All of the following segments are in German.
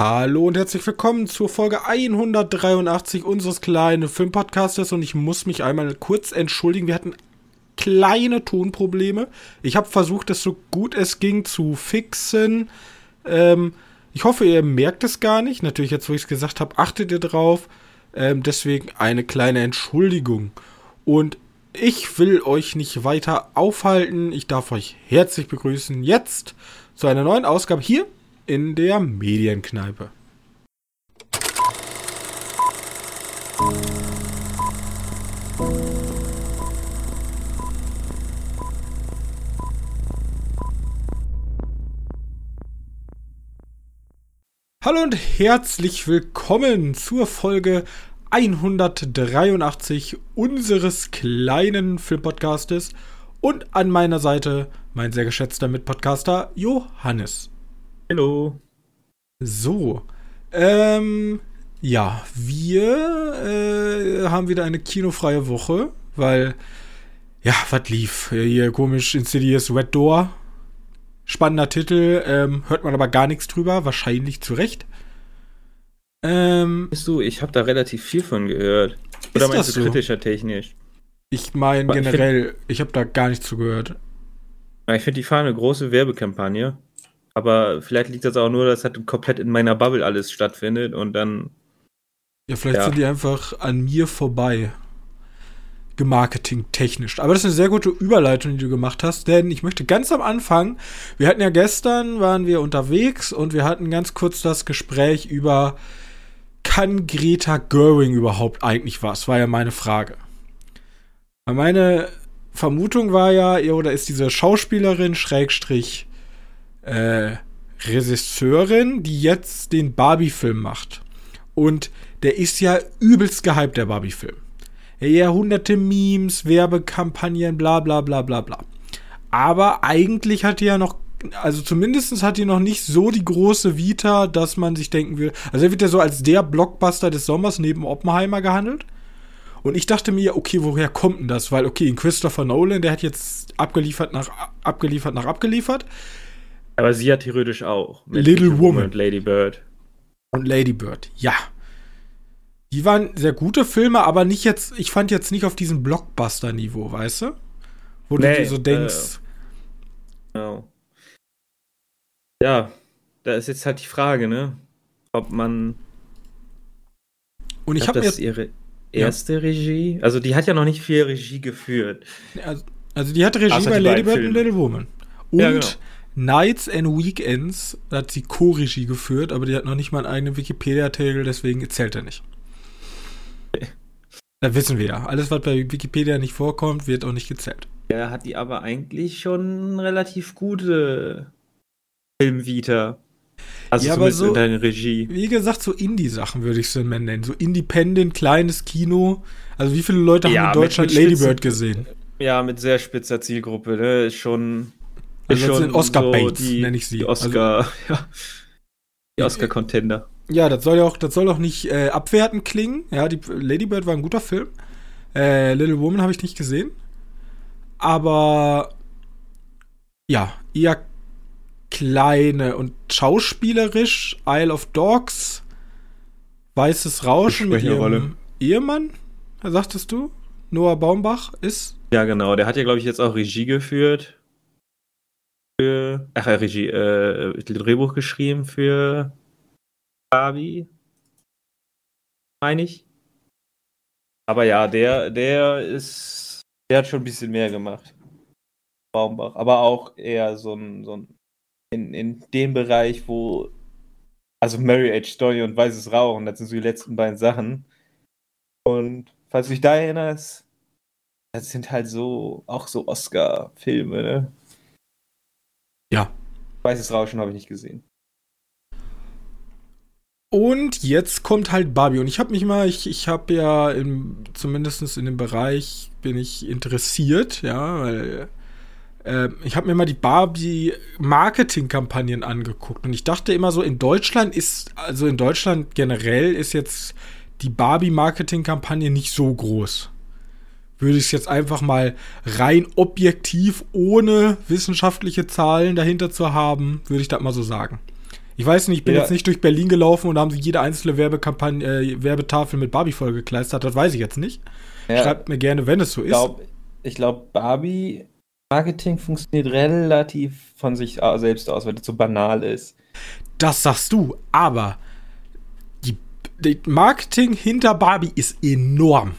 Hallo und herzlich willkommen zur Folge 183 unseres kleinen Filmpodcastes und ich muss mich einmal kurz entschuldigen. Wir hatten kleine Tonprobleme. Ich habe versucht, es so gut es ging zu fixen. Ähm, ich hoffe, ihr merkt es gar nicht. Natürlich, jetzt wo ich es gesagt habe, achtet ihr drauf. Ähm, deswegen eine kleine Entschuldigung. Und ich will euch nicht weiter aufhalten. Ich darf euch herzlich begrüßen jetzt zu einer neuen Ausgabe hier in der Medienkneipe. Hallo und herzlich willkommen zur Folge 183 unseres kleinen Filmpodcastes und an meiner Seite mein sehr geschätzter Mitpodcaster Johannes. Hallo. So, ähm, ja, wir äh, haben wieder eine kinofreie Woche, weil, ja, was lief? Hier komisch Insidious Red Door. Spannender Titel, ähm, hört man aber gar nichts drüber, wahrscheinlich zu Recht. Ähm, Bist du, ich habe da relativ viel von gehört. Oder meinst du so? kritischer technisch? Ich meine generell, ich habe da gar nichts zu gehört. Ich finde, die fahren eine große Werbekampagne. Aber vielleicht liegt das auch nur, dass halt komplett in meiner Bubble alles stattfindet und dann. Ja, vielleicht ja. sind die einfach an mir vorbei. Gemarketing-technisch. Aber das ist eine sehr gute Überleitung, die du gemacht hast, denn ich möchte ganz am Anfang, wir hatten ja gestern, waren wir unterwegs und wir hatten ganz kurz das Gespräch über, kann Greta Göring überhaupt eigentlich was? War ja meine Frage. Meine Vermutung war ja, oder ist diese Schauspielerin, Schrägstrich, äh, Regisseurin, die jetzt den Barbie-Film macht. Und der ist ja übelst gehypt, der Barbie-Film. Ja, hunderte Memes, Werbekampagnen, bla bla bla bla bla. Aber eigentlich hat die ja noch, also zumindest hat die noch nicht so die große Vita, dass man sich denken will. Also er wird ja so als der Blockbuster des Sommers neben Oppenheimer gehandelt. Und ich dachte mir, okay, woher kommt denn das? Weil, okay, Christopher Nolan, der hat jetzt abgeliefert nach abgeliefert nach abgeliefert. Aber sie hat theoretisch auch. Little Woman. Und Lady Bird. Und Lady Bird, ja. Die waren sehr gute Filme, aber nicht jetzt, ich fand jetzt nicht auf diesem Blockbuster-Niveau, weißt du? Wo nee, du dir so denkst. Äh, oh. Ja, da ist jetzt halt die Frage, ne? Ob man. Und ich habe das ihre erste ja. Regie. Also die hat ja noch nicht viel Regie geführt. Also, also die hat Regie bei Lady Bird und Little Woman. Und ja, genau. Nights and Weekends hat sie Co-Regie geführt, aber die hat noch nicht mal einen eigenen Wikipedia-Artikel, deswegen zählt er nicht. Da wissen wir ja. Alles, was bei Wikipedia nicht vorkommt, wird auch nicht gezählt. Ja, hat die aber eigentlich schon relativ gute Filmvita. Also ja, aber so, in deiner Regie. Wie gesagt, so Indie-Sachen würde ich es nennen. So Independent, kleines Kino. Also wie viele Leute ja, haben in Deutschland Ladybird gesehen? Ja, mit sehr spitzer Zielgruppe, ne? Ist schon also das sind Oscar so Bates, nenne ich sie. Die Oscar, also, ja. Die Oscar-Contender. Ja, das soll ja auch, das soll auch nicht äh, abwertend klingen. Ja, die Lady Bird war ein guter Film. Äh, Little Woman habe ich nicht gesehen. Aber ja, eher kleine und schauspielerisch Isle of Dogs, Weißes Rauschen mit ihrem Rolle. Ehemann, sagtest du? Noah Baumbach ist. Ja, genau. Der hat ja, glaube ich, jetzt auch Regie geführt für, ach, Regie, äh, Drehbuch geschrieben für Barbie. Meine ich. Aber ja, der, der ist, der hat schon ein bisschen mehr gemacht. Baumbach. Aber auch eher so ein, so ein, in, in dem Bereich, wo, also Marriage Story und Weißes Rauchen, das sind so die letzten beiden Sachen. Und falls du dich da erinnerst, das sind halt so, auch so Oscar-Filme, ne? Ja. Weißes Rauschen habe ich nicht gesehen. Und jetzt kommt halt Barbie. Und ich habe mich mal, ich, ich habe ja im, zumindest in dem Bereich bin ich interessiert, ja, weil äh, ich habe mir mal die Barbie-Marketing-Kampagnen angeguckt. Und ich dachte immer so, in Deutschland ist, also in Deutschland generell ist jetzt die Barbie-Marketing-Kampagne nicht so groß würde ich es jetzt einfach mal rein objektiv, ohne wissenschaftliche Zahlen dahinter zu haben, würde ich das mal so sagen. Ich weiß nicht, ich bin Ja. jetzt nicht durch Berlin gelaufen und haben sie jede einzelne Werbekampagne, äh, Werbetafel mit Barbie vollgekleistert. Das weiß ich jetzt nicht. Ja, Schreibt mir gerne, wenn es so ich ist. glaube, ich glaub, Barbie Marketing funktioniert relativ von sich selbst aus, weil das so banal ist. Das sagst du, aber die, die Marketing hinter Barbie ist enorm.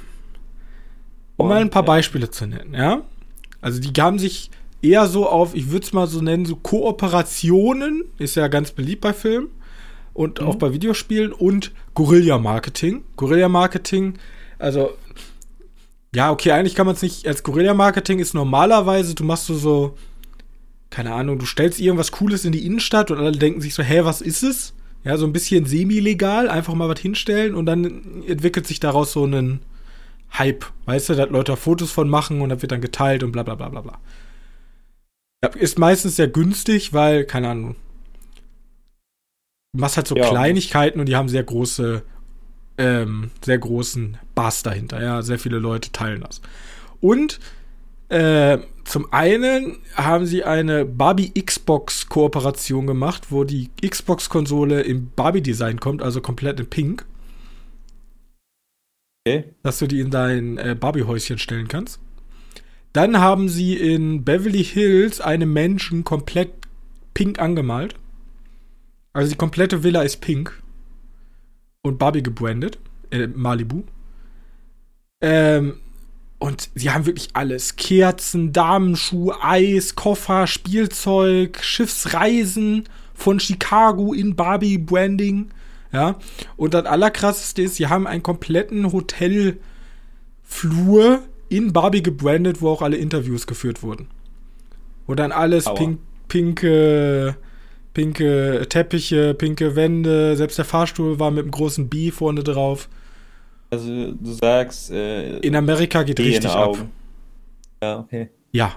Um mal ein paar Ja. Beispiele zu nennen, ja? Also die haben sich eher so auf, ich würde es mal so nennen, so Kooperationen, ist ja ganz beliebt bei Filmen und Mhm. auch bei Videospielen und Guerilla-Marketing. Guerilla-Marketing, also ja, okay, eigentlich kann man es nicht als Guerilla-Marketing ist normalerweise, du machst so so, keine Ahnung, du stellst irgendwas Cooles in die Innenstadt und alle denken sich so, hä, was ist es? Ja, so ein bisschen semi-legal, einfach mal was hinstellen und dann entwickelt sich daraus so ein Hype, weißt du, da Leute Fotos von machen und das wird dann geteilt und bla bla bla bla bla. Ist meistens sehr günstig, weil, keine Ahnung, du machst halt so Ja. Kleinigkeiten und die haben sehr große, ähm, sehr großen Bass dahinter, ja, sehr viele Leute teilen das. Und äh, zum einen haben sie eine Barbie Xbox Kooperation gemacht, wo die Xbox-Konsole im Barbie-Design kommt, also komplett in Pink, Okay. dass du die in dein äh, Barbie-Häuschen stellen kannst. Dann haben sie in Beverly Hills einen Menschen komplett pink angemalt. Also die komplette Villa ist pink. Und Barbie gebrandet. Äh, Malibu. Ähm, und sie haben wirklich alles. Kerzen, Damenschuh, Eis, Koffer, Spielzeug, Schiffsreisen von Chicago in Barbie Branding. Ja. Und das Allerkrasseste ist, sie haben einen kompletten Hotelflur in Barbie gebrandet, wo auch alle Interviews geführt wurden. Wo dann alles pink, pinke, pinke Teppiche, pinke Wände, selbst der Fahrstuhl war mit einem großen B vorne drauf. Also du sagst, äh, In Amerika geht richtig ab. Ja, okay. Ja.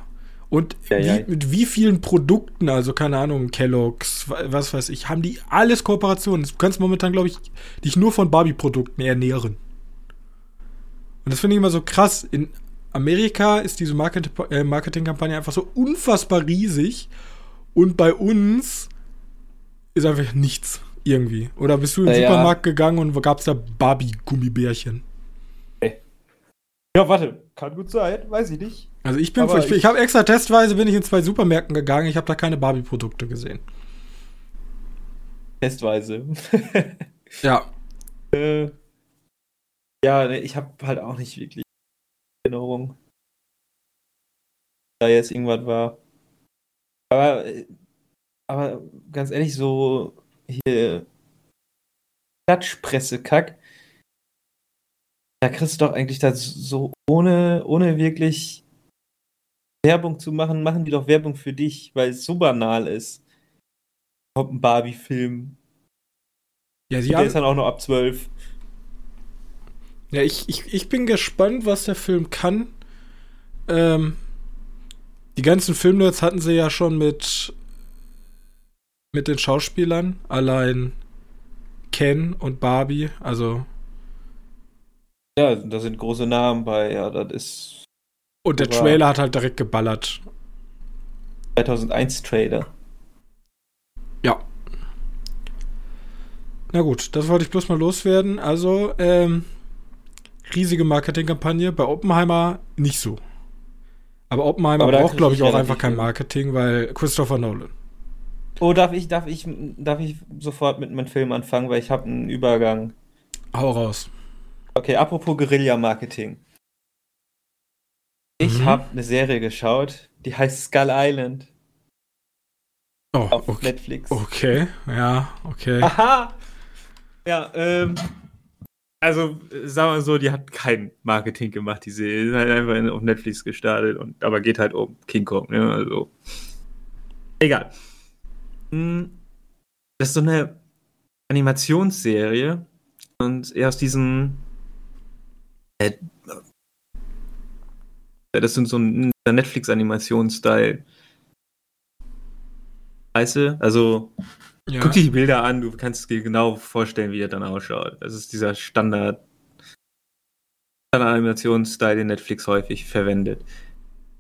Und Ja, ja. Wie, mit wie vielen Produkten, also keine Ahnung, Kellogg's, wa- was weiß ich, haben die alles Kooperationen. Du kannst momentan, glaube ich, dich nur von Barbie-Produkten ernähren. Und das finde ich immer so krass. In Amerika ist diese Market äh, Marketingkampagne einfach so unfassbar riesig. Und bei uns ist einfach nichts irgendwie. Oder bist du in den Naja. Supermarkt gegangen und gab es da Barbie-Gummibärchen? Ja, warte, kann gut sein, weiß ich nicht. Also ich bin, ich, ich, habe extra testweise bin ich in zwei Supermärkten gegangen. Ich habe da keine Barbie-Produkte gesehen. Testweise. Ja, äh, ja, ich habe halt auch nicht wirklich Erinnerung, da jetzt irgendwas war. Aber, äh, aber ganz ehrlich, so hier Klatschpresse-Kack, da kriegst du doch eigentlich das so ohne, ohne wirklich Werbung zu machen, machen die doch Werbung für dich, weil es so banal ist. Kommt ein Barbie-Film, ja, sie der haben, ist dann auch noch ab 12. ja ich, ich, ich bin gespannt, was der Film kann. Ähm, die ganzen Filmnerds hatten sie ja schon mit mit den Schauspielern, allein Ken und Barbie, also Ja, da sind große Namen bei, ja, das ist und der Trailer hat halt direkt geballert. 2001 Trailer. Ja. Na gut, das wollte ich bloß mal loswerden. Also, ähm, riesige Marketingkampagne. Bei Oppenheimer nicht so. Aber Oppenheimer Aber braucht, glaube ich auch einfach kein. Marketing, weil Christopher Nolan. Oh, darf ich, darf ich, darf ich sofort mit meinem Film anfangen, weil ich habe einen Übergang. Hau raus. Okay, apropos Guerilla-Marketing. Ich Mhm. habe eine Serie geschaut, die heißt Skull Island Oh, auf okay. Netflix. Okay, ja, okay. Aha! Ja, ähm. Also, sagen wir mal so, die hat kein Marketing gemacht, die Serie. Die ist halt einfach in, auf Netflix gestartet und aber geht halt um King Kong, ne? Also. Egal. Hm, Das ist so eine Animationsserie und eher aus diesem. Äh, das sind so ein Netflix-Animationsstyle. Weißt du? Also. Ja. Guck dir die Bilder an, du kannst dir genau vorstellen, wie er dann ausschaut. Das ist dieser Standard, Standard-Animationsstyle, den Netflix häufig verwendet.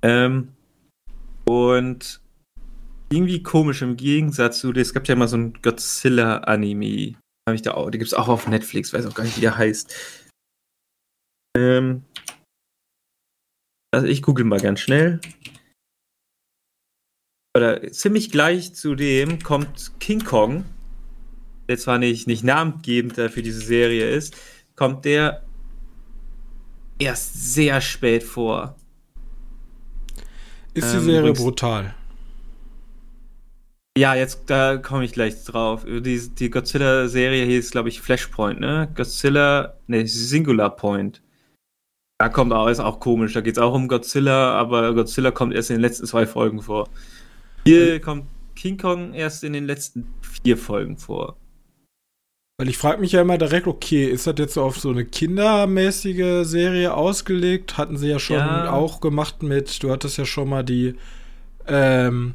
Ähm, und irgendwie komisch im Gegensatz zu, es gab ja mal so ein Godzilla-Anime. Habe ich da auch, die gibt es auch auf Netflix, weiß auch gar nicht, wie der heißt. Ähm, also ich google mal ganz schnell. Oder ziemlich gleich zu dem kommt King Kong, der zwar nicht, nicht namengebend für diese Serie ist, kommt der erst sehr spät vor. Ist die ähm, Serie brutal? Ja, jetzt da komme ich gleich drauf. Die, die Godzilla-Serie hieß, glaube ich, Flashpoint, ne? Godzilla, ne, Singular Point. Da kommt auch, ist auch komisch. Da geht es auch um Godzilla, aber Godzilla kommt erst in den letzten zwei Folgen vor. Hier kommt King Kong erst in den letzten vier Folgen vor. Weil ich frage mich ja immer direkt, okay, ist das jetzt so auf so eine kindermäßige Serie ausgelegt? Hatten sie ja schon ja. auch gemacht mit, du hattest ja schon mal die ähm,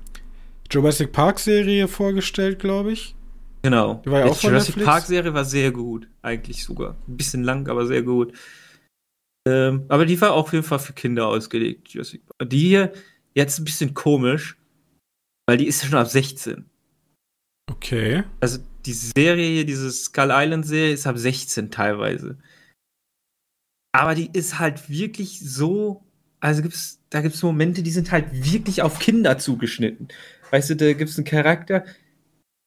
Jurassic Park Serie vorgestellt, glaube ich. Genau. Die war ja auch die Jurassic Park Serie war sehr gut, eigentlich sogar. Ein bisschen lang, aber sehr gut. Ähm, aber die war auch auf jeden Fall für Kinder ausgelegt. Die hier jetzt ein bisschen komisch, weil die ist ja schon ab 16. Okay. Also die Serie hier, diese Skull Island Serie, ist ab 16 teilweise. Aber die ist halt wirklich so, also gibt's, da gibt es Momente, die sind halt wirklich auf Kinder zugeschnitten. Weißt du, da gibt es einen Charakter,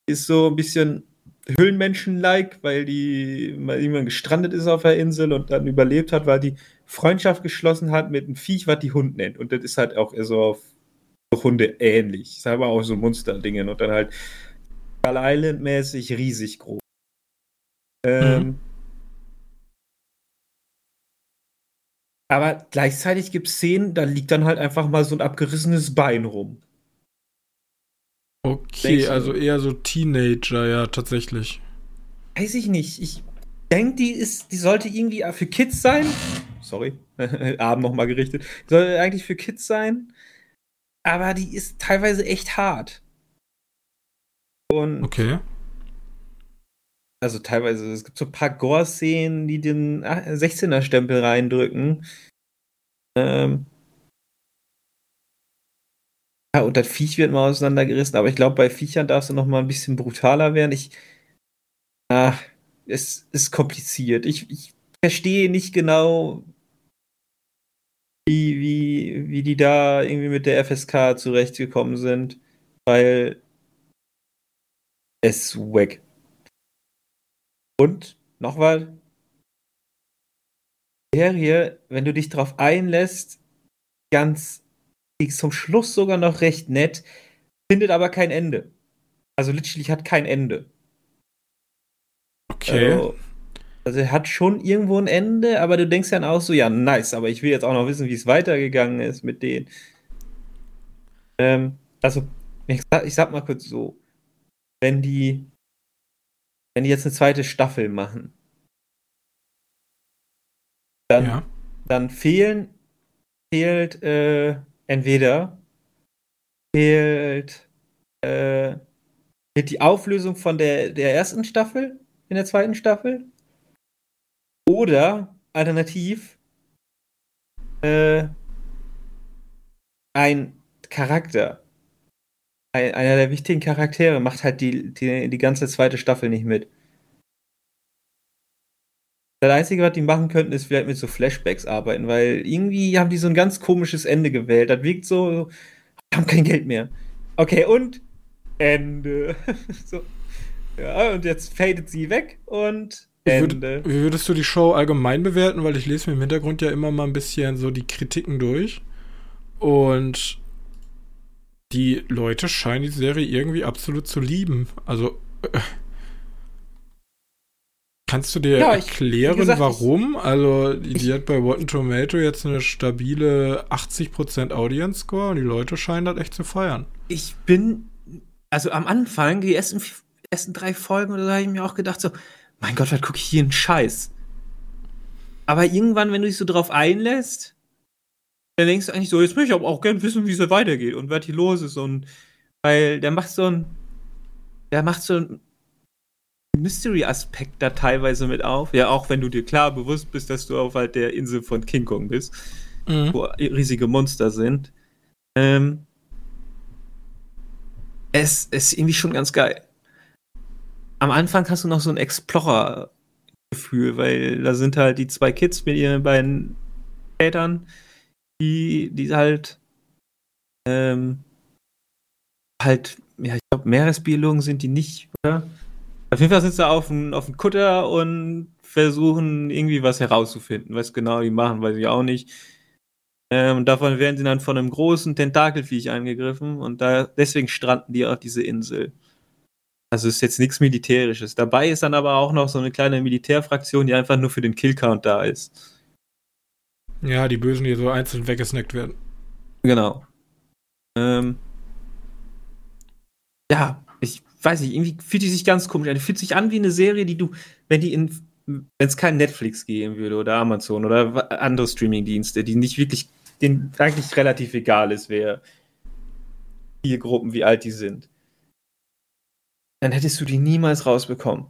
ist so ein bisschen Höhlenmenschen-like, weil die mal irgendwann gestrandet ist auf der Insel und dann überlebt hat, weil die Freundschaft geschlossen hat mit einem Viech, was die Hund nennt. Und das ist halt auch so auf Hunde ähnlich. Ist aber auch so Monster-Dingen und dann halt Skull Island-mäßig riesig groß. Ähm, mhm. Aber gleichzeitig gibt es Szenen, da liegt dann halt einfach mal so ein abgerissenes Bein rum. Okay, also eher so Teenager, ja, tatsächlich. Weiß ich nicht. Ich denke, die ist, die sollte irgendwie für Kids sein. Sorry, Abend nochmal gerichtet. Die sollte eigentlich für Kids sein. Aber die ist teilweise echt hart. Und okay. Also teilweise, es gibt so ein paar Gore-Szenen, die den 16er-Stempel reindrücken. Ähm, ja, und das Viech wird mal auseinandergerissen, aber ich glaube, bei Viechern darfst du noch mal ein bisschen brutaler werden. Ich. Ah, es ist kompliziert. Ich, ich verstehe nicht genau, wie, wie, wie die da irgendwie mit der FSK zurechtgekommen sind, weil es weg. Und noch was. Serie, wenn du dich darauf einlässt, ganz zum Schluss sogar noch recht nett, findet aber kein Ende. Also literally hat kein Ende. Okay. Also, also er hat schon irgendwo ein Ende, aber du denkst dann auch so, ja, nice, aber ich will jetzt auch noch wissen, wie es weitergegangen ist mit denen. Ähm, also, ich sag, ich sag mal kurz so, wenn die, wenn die jetzt eine zweite Staffel machen, dann, ja. dann fehlen, fehlt, äh, entweder fehlt, äh, fehlt die Auflösung von der, der ersten Staffel in der zweiten Staffel oder alternativ äh, ein Charakter, ein, einer der wichtigen Charaktere macht halt die, die, die ganze zweite Staffel nicht mit. Das Einzige, was die machen könnten, ist vielleicht mit so Flashbacks arbeiten, weil irgendwie haben die so ein ganz komisches Ende gewählt. Das wirkt so, wir haben kein Geld mehr. Okay, und Ende. so. Ja, und jetzt fadet sie weg und Ende. Wie würdest du die Show allgemein bewerten? Weil ich lese mir im Hintergrund ja immer mal ein bisschen so die Kritiken durch. Und die Leute scheinen die Serie irgendwie absolut zu lieben. Also. Kannst du dir ja, erklären, gesagt, warum? Also, die, die hat bei Rotten Tomato jetzt eine stabile 80% Audience Score und die Leute scheinen das echt zu feiern. Ich bin, also am Anfang, die ersten, ersten drei Folgen oder so, habe ich mir auch gedacht, so, mein Gott, was gucke ich hier einen Scheiß? Aber irgendwann, wenn du dich so drauf einlässt, dann denkst du eigentlich so, jetzt möchte ich aber auch gerne wissen, wie es weitergeht und was hier los ist. Und weil der macht so ein, der macht so ein Mystery-Aspekt da teilweise mit auf. Ja, auch wenn du dir klar bewusst bist, dass du auf halt der Insel von King Kong bist, mhm. wo riesige Monster sind. Ähm, es ist irgendwie schon ganz geil. Am Anfang hast du noch so ein Explorer-Gefühl, weil da sind halt die zwei Kids mit ihren beiden Vätern, die, die halt ähm, halt, ja, ich glaube, Meeresbiologen sind die nicht, oder? Auf jeden Fall sind sie auf dem auf Kutter und versuchen irgendwie was herauszufinden. Was genau die machen, weiß ich auch nicht. Ähm, davon werden sie dann von einem großen Tentakelviech angegriffen und da, deswegen stranden die auf diese Insel. Also ist jetzt nichts Militärisches. Dabei ist dann aber auch noch so eine kleine Militärfraktion, die einfach nur für den Killcount da ist. Ja, die Bösen, die so einzeln weggesnackt werden. Genau. Ähm, ja, weiß nicht, irgendwie fühlt die sich ganz komisch an. Die fühlt sich an wie eine Serie, die du, wenn die in, wenn es kein Netflix geben würde oder Amazon oder andere Streamingdienste, die nicht wirklich, denen eigentlich relativ egal ist, wer vier Gruppen, wie alt die sind, dann hättest du die niemals rausbekommen.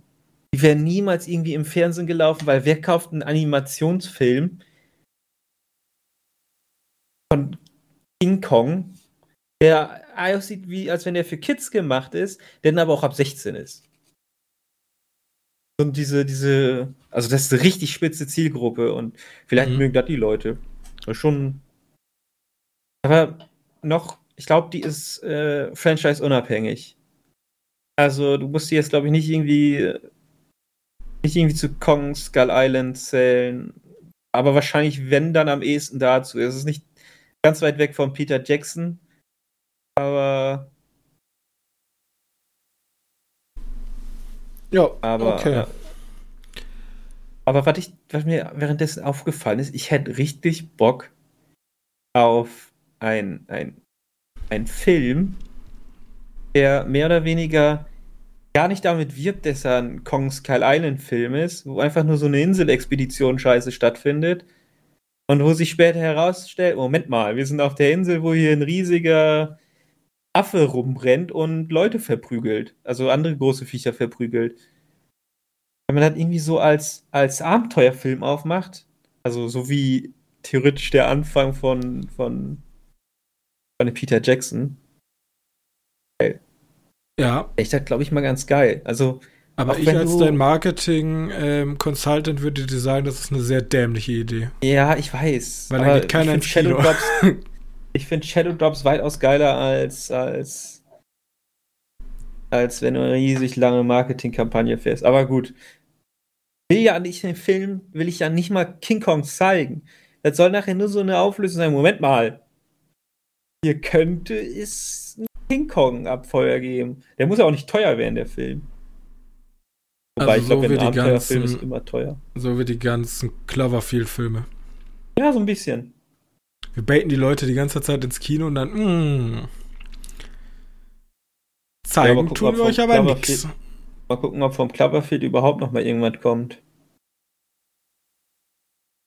Die wären niemals irgendwie im Fernsehen gelaufen, weil wer kauft einen Animationsfilm von King Kong, der aussieht wie, als wenn er für Kids gemacht ist, der dann aber auch ab 16 ist. Und diese, diese, also das ist eine richtig spitze Zielgruppe und vielleicht mhm. mögen das die Leute. Das schon. Aber noch, ich glaube, die ist äh, franchise-unabhängig. Also du musst die jetzt, glaube ich, nicht irgendwie nicht irgendwie zu Kong Skull Island zählen. Aber wahrscheinlich, wenn dann am ehesten dazu. Es ist nicht ganz weit weg von Peter Jackson. Aber. Ja, aber. okay. Äh, aber was, ich, was mir währenddessen aufgefallen ist, ich hätte richtig Bock auf ein, ein, ein Film, der mehr oder weniger gar nicht damit wirbt, dass er ein Kong Skull Island Film ist, wo einfach nur so eine Inselexpedition scheiße stattfindet und wo sich später herausstellt, Moment mal, wir sind auf der Insel, wo hier ein riesiger Affe rumrennt und Leute verprügelt, also andere große Viecher verprügelt. Wenn man das irgendwie so als, als Abenteuerfilm aufmacht, also so wie theoretisch der Anfang von, von, von Peter Jackson, ja. Echt, das glaube ich mal ganz geil. Also, aber ich als dein Marketing-Consultant ähm, würde dir sagen, das ist eine sehr dämliche Idee. Ja, ich weiß. Weil da geht keiner ins Kino. Shadow Drops, ich finde Shadow Drops weitaus geiler als, als, als wenn du eine riesig lange Marketingkampagne fährst. Aber gut. Will ja nicht den Film, will ich ja nicht mal King Kong zeigen. Das soll nachher nur so eine Auflösung sein. Moment mal. Hier könnte es King Kong Abfeuer geben. Der muss ja auch nicht teuer werden, der Film. Wobei also ich glaube, so ein Abenteuerfilm ist immer teuer. So wie die ganzen Cloverfield-Filme. Ja, so ein bisschen. Wir baiten die Leute die ganze Zeit ins Kino und dann, mh, mm. zeigen ja, gucken, tun wir euch aber nichts. Mal gucken, ob vom Cloverfield überhaupt noch mal irgendwas kommt.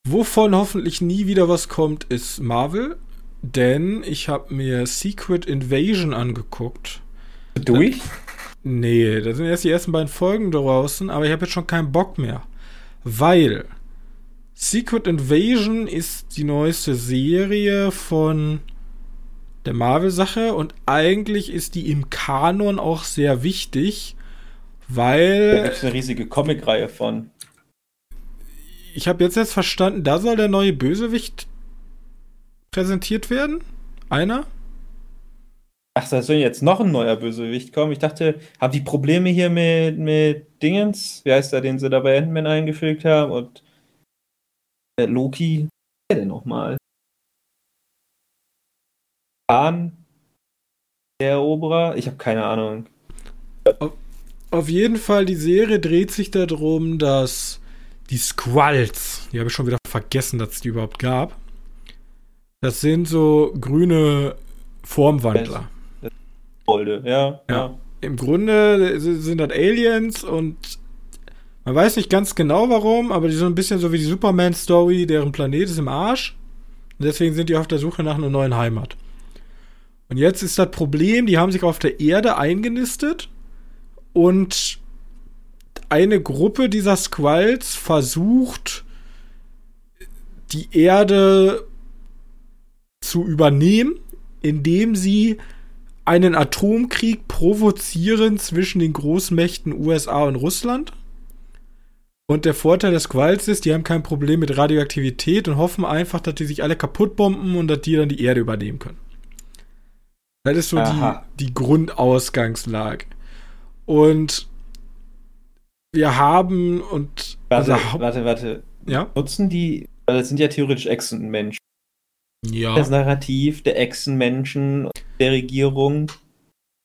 Wovon hoffentlich nie wieder was kommt, ist Marvel denn ich habe mir Secret Invasion angeguckt. Durch? Nee, da sind erst die ersten beiden Folgen draußen, aber ich habe jetzt schon keinen Bock mehr. Weil Secret Invasion ist die neueste Serie von der Marvel-Sache und eigentlich ist die im Kanon auch sehr wichtig, weil. Da gibt es eine riesige Comic-Reihe von. Ich habe jetzt erst verstanden, da soll der neue Bösewicht präsentiert werden? Einer? Ach, da soll jetzt noch ein neuer Bösewicht kommen. Ich dachte, haben die Probleme hier mit, mit Dingens? Wie heißt der, den sie da bei Ant-Man eingefügt haben? Und äh, Loki? Wer denn nochmal? Khan? Der Eroberer? Ich habe keine Ahnung. Auf, auf jeden Fall, die Serie dreht sich darum, dass die Squalls, die habe ich schon wieder vergessen, dass es die überhaupt gab, das sind so grüne Formwandler. Golde, ja, ja. ja. Im Grunde sind das Aliens und man weiß nicht ganz genau warum, aber die sind ein bisschen so wie die Superman-Story, deren Planet ist im Arsch. Und deswegen sind die auf der Suche nach einer neuen Heimat. Und jetzt ist das Problem, die haben sich auf der Erde eingenistet und eine Gruppe dieser Squalls versucht, die Erde zu übernehmen, indem sie einen Atomkrieg provozieren zwischen den Großmächten USA und Russland. Und der Vorteil des Squalls ist, die haben kein Problem mit Radioaktivität und hoffen einfach, dass die sich alle kaputt bomben und dass die dann die Erde übernehmen können. Das ist so die, die Grundausgangslage. Und wir haben und. Warte, warte, warte. Ja? Nutzen die, weil das sind ja theoretisch Echsenmenschen. Ja. Das Narrativ der Echsenmenschen der Regierung.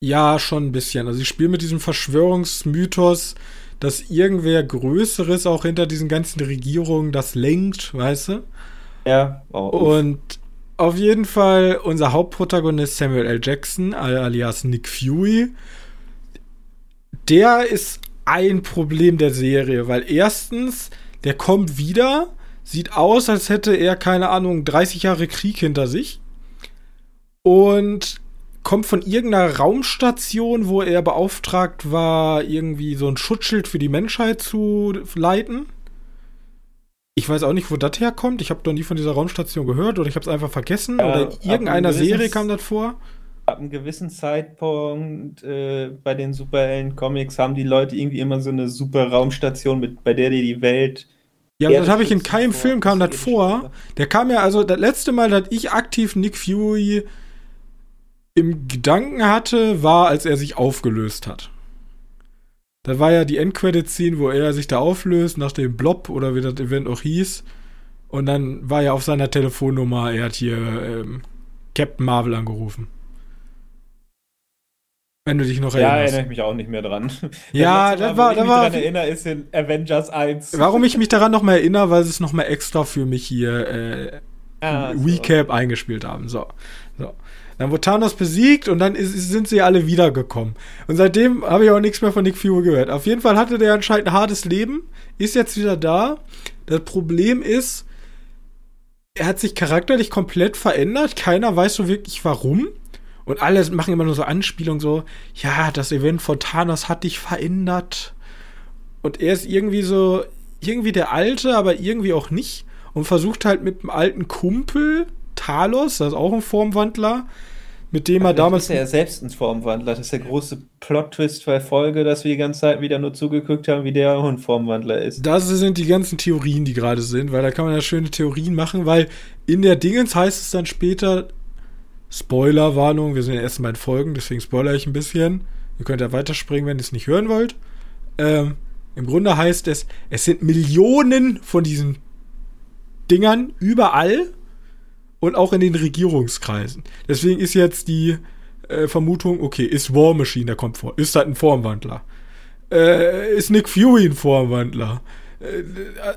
Ja, schon ein bisschen. Also ich spiele mit diesem Verschwörungsmythos, dass irgendwer Größeres auch hinter diesen ganzen Regierungen das lenkt, weißt du? Ja. Oh, und auf jeden Fall unser Hauptprotagonist Samuel L. Jackson, alias Nick Fury, der ist ein Problem der Serie, weil erstens, der kommt wieder, sieht aus, als hätte er, keine Ahnung, 30 Jahre Krieg hinter sich und kommt von irgendeiner Raumstation, wo er beauftragt war, irgendwie so ein Schutzschild für die Menschheit zu leiten. Ich weiß auch nicht, wo das herkommt. Ich habe noch nie von dieser Raumstation gehört oder ich habe es einfach vergessen. Ja, oder in irgendeiner Serie kam das vor. Ab einem gewissen Zeitpunkt äh, bei den Superhelden-Comics haben die Leute irgendwie immer so eine super Raumstation, mit, bei der die die Welt. Ja, aber das habe ich in keinem Film kam das vor. Der kam ja, also das letzte Mal, dass ich aktiv Nick Fury im Gedanken hatte, war, als er sich aufgelöst hat. Da war ja die Endcredit-Scene, wo er sich da auflöst, nach dem Blob oder wie das Event auch hieß. Und dann war er auf seiner Telefonnummer, er hat hier ähm, Captain Marvel angerufen. Wenn du dich noch erinnerst. Ja, erinnere ich mich auch nicht mehr dran. Ja, das war, war. Ich mich erinnere, ist in Avengers 1. Warum ich mich daran noch mal erinnere, weil sie es noch mal extra für mich hier äh, ah, Recap so. eingespielt haben. So, so. Dann wurde Thanos besiegt und dann ist, sind sie alle wiedergekommen. Und seitdem habe ich auch nichts mehr von Nick Fury gehört. Auf jeden Fall hatte der anscheinend ein hartes Leben, ist jetzt wieder da. Das Problem ist, er hat sich charakterlich komplett verändert. Keiner weiß so wirklich warum. Und alle machen immer nur so Anspielungen, so, ja, das Event von Thanos hat dich verändert. Und er ist irgendwie so, irgendwie der Alte, aber irgendwie auch nicht. Und versucht halt mit dem alten Kumpel, Talos, das ist auch ein Formwandler, mit dem er damals. ist er ja selbst ein Formwandler. Das ist der große Plot-Twist bei Folge, dass wir die ganze Zeit wieder nur zugeguckt haben, wie der auch ein Formwandler ist. Das sind die ganzen Theorien, die gerade sind, weil da kann man ja schöne Theorien machen, weil in der Dingens heißt es dann später, Spoiler-Warnung, wir sind ja erst in Folgen, deswegen spoiler ich ein bisschen. Ihr könnt ja weiterspringen, wenn ihr es nicht hören wollt. Ähm, Im Grunde heißt es, es sind Millionen von diesen Dingern überall und auch in den Regierungskreisen. Deswegen ist jetzt die äh, Vermutung, okay, ist War Machine, der kommt vor. Ist das ein Formwandler? Äh, ist Nick Fury ein Formwandler? Äh,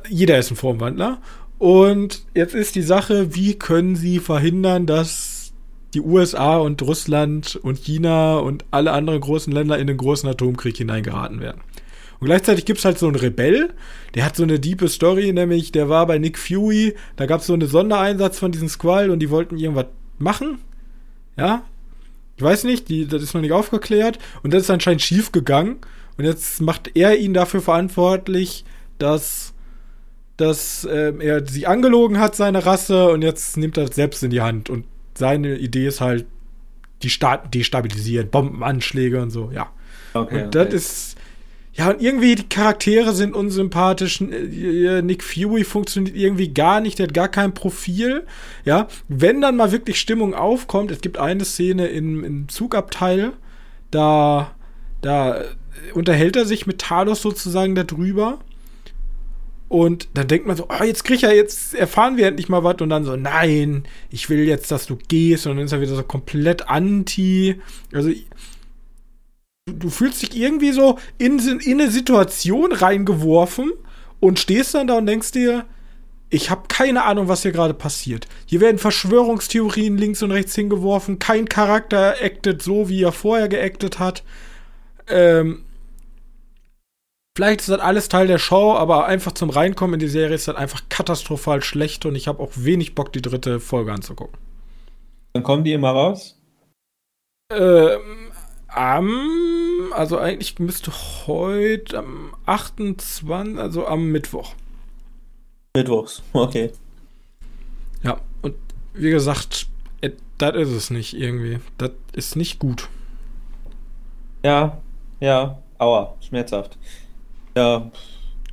jeder ist ein Formwandler. Und jetzt ist die Sache, wie können sie verhindern, dass die USA und Russland und China und alle anderen großen Länder in den großen Atomkrieg hineingeraten werden? Und gleichzeitig gibt es halt so einen Rebell, der hat so eine diepe Story, nämlich der war bei Nick Fury, da gab es so einen Sondereinsatz von diesem Squall und die wollten irgendwas machen. Ja. Ich weiß nicht, die, das ist noch nicht aufgeklärt. Und das ist anscheinend schief gegangen. Und jetzt macht er ihn dafür verantwortlich, dass, dass äh, er sie angelogen hat, seine Rasse, und jetzt nimmt er das selbst in die Hand. Und seine Idee ist halt, die Staaten destabilisieren, Bombenanschläge und so, ja. Okay, und das okay. ist ja, und irgendwie die Charaktere sind unsympathisch. Äh, Nick Fury funktioniert irgendwie gar nicht, der hat gar kein Profil. Ja, wenn dann mal wirklich Stimmung aufkommt, es gibt eine Szene im, im Zugabteil, da, da unterhält er sich mit Talos sozusagen darüber. Und dann denkt man so, oh, jetzt krieg ich ja, jetzt erfahren wir endlich mal was. Und dann so, nein, ich will jetzt, dass du gehst. Und dann ist er wieder so komplett anti. Also du fühlst dich irgendwie so in, in eine Situation reingeworfen und stehst dann da und denkst dir, ich habe keine Ahnung, was hier gerade passiert. Hier werden Verschwörungstheorien links und rechts hingeworfen. Kein Charakter actet so, wie er vorher geactet hat. Ähm, vielleicht ist das alles Teil der Show, aber einfach zum Reinkommen in die Serie ist das einfach katastrophal schlecht und ich habe auch wenig Bock, die dritte Folge anzugucken. Dann kommen die immer raus? Ähm, am, also eigentlich müsste heute am 28, also am Mittwoch. Mittwochs, okay. Ja, und wie gesagt, Äh, Das ist es nicht irgendwie. Das ist nicht gut. Ja, ja, aua, schmerzhaft. Ja,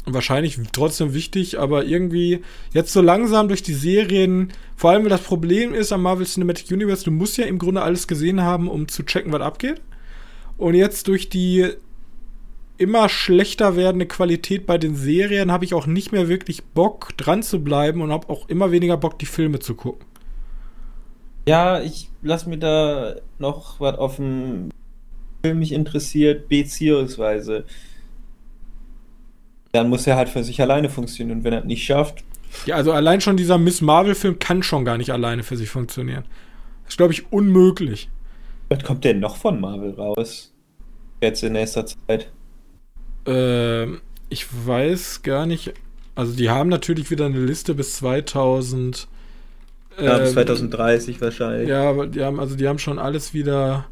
Wahrscheinlich trotzdem wichtig, aber irgendwie jetzt so langsam durch die Serien, vor allem weil das Problem ist am Marvel Cinematic Universe, du musst ja im Grunde alles gesehen haben, um zu checken, was abgeht. Und jetzt durch die immer schlechter werdende Qualität bei den Serien habe ich auch nicht mehr wirklich Bock dran zu bleiben und habe auch immer weniger Bock, die Filme zu gucken. Ja, ich lass mir da noch was dem Film mich interessiert, beziehungsweise dann muss er halt für sich alleine funktionieren und wenn er es nicht schafft, Ja, also allein schon dieser Miss Marvel-Film kann schon gar nicht alleine für sich funktionieren. Das ist, glaube ich, unmöglich. Was kommt denn noch von Marvel raus? Jetzt in nächster Zeit. Ähm, ich weiß gar nicht. Also, die haben natürlich wieder eine Liste bis 2000. Ja, bis ähm, 2030 wahrscheinlich. Ja, aber die haben, also die haben schon alles wieder.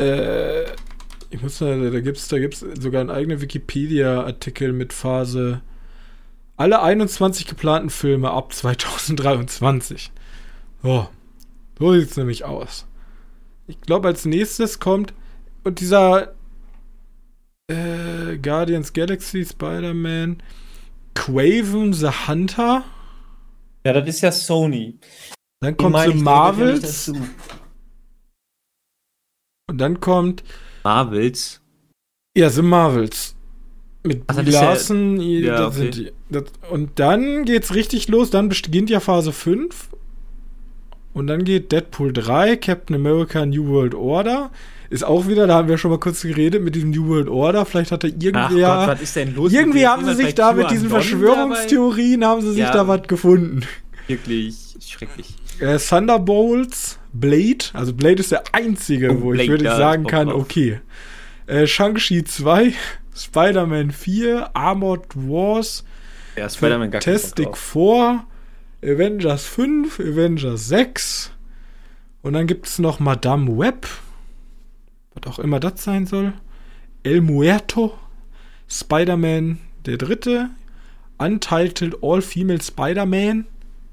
Äh, ich muss da, da gibt's, da gibt's sogar einen eigenen Wikipedia-Artikel mit Phase. Alle 21 geplanten Filme ab 2023. So, so sieht's nämlich aus. Ich glaube, als nächstes kommt und dieser äh, Guardians Galaxy, Spider-Man, Quaven the Hunter. Ja, das ist ja Sony. Dann kommt meine The ja Marvels. Und dann kommt, Marvels. ja, The Marvels. Mit Ach, ist ja- ja, das okay. sind die, das, und dann geht's richtig los. Dann beginnt ja Phase 5. Und dann geht Deadpool 3, Captain America New World Order. Ist auch wieder, da haben wir schon mal kurz geredet mit diesem New World Order. Vielleicht hat er Ach irgendwie. Gott, was ist denn los? irgendwie haben sie sich da mit diesen dabei? Verschwörungstheorien, haben sie sich Ja. da was gefunden. Wirklich schrecklich. Äh, Thunderbolts, Blade, also Blade ist der einzige, Oh, wo ich Blade, wirklich da sagen kann, okay. Äh, Shang-Chi 2, Spider-Man 4, Armored Wars, Ja, Spider-Man Fantastic drauf. 4, Avengers 5, Avengers 6 und dann gibt es noch Madame Web, was auch immer das sein soll, El Muerto, Spider-Man der dritte, Untitled All-Female Spider-Man,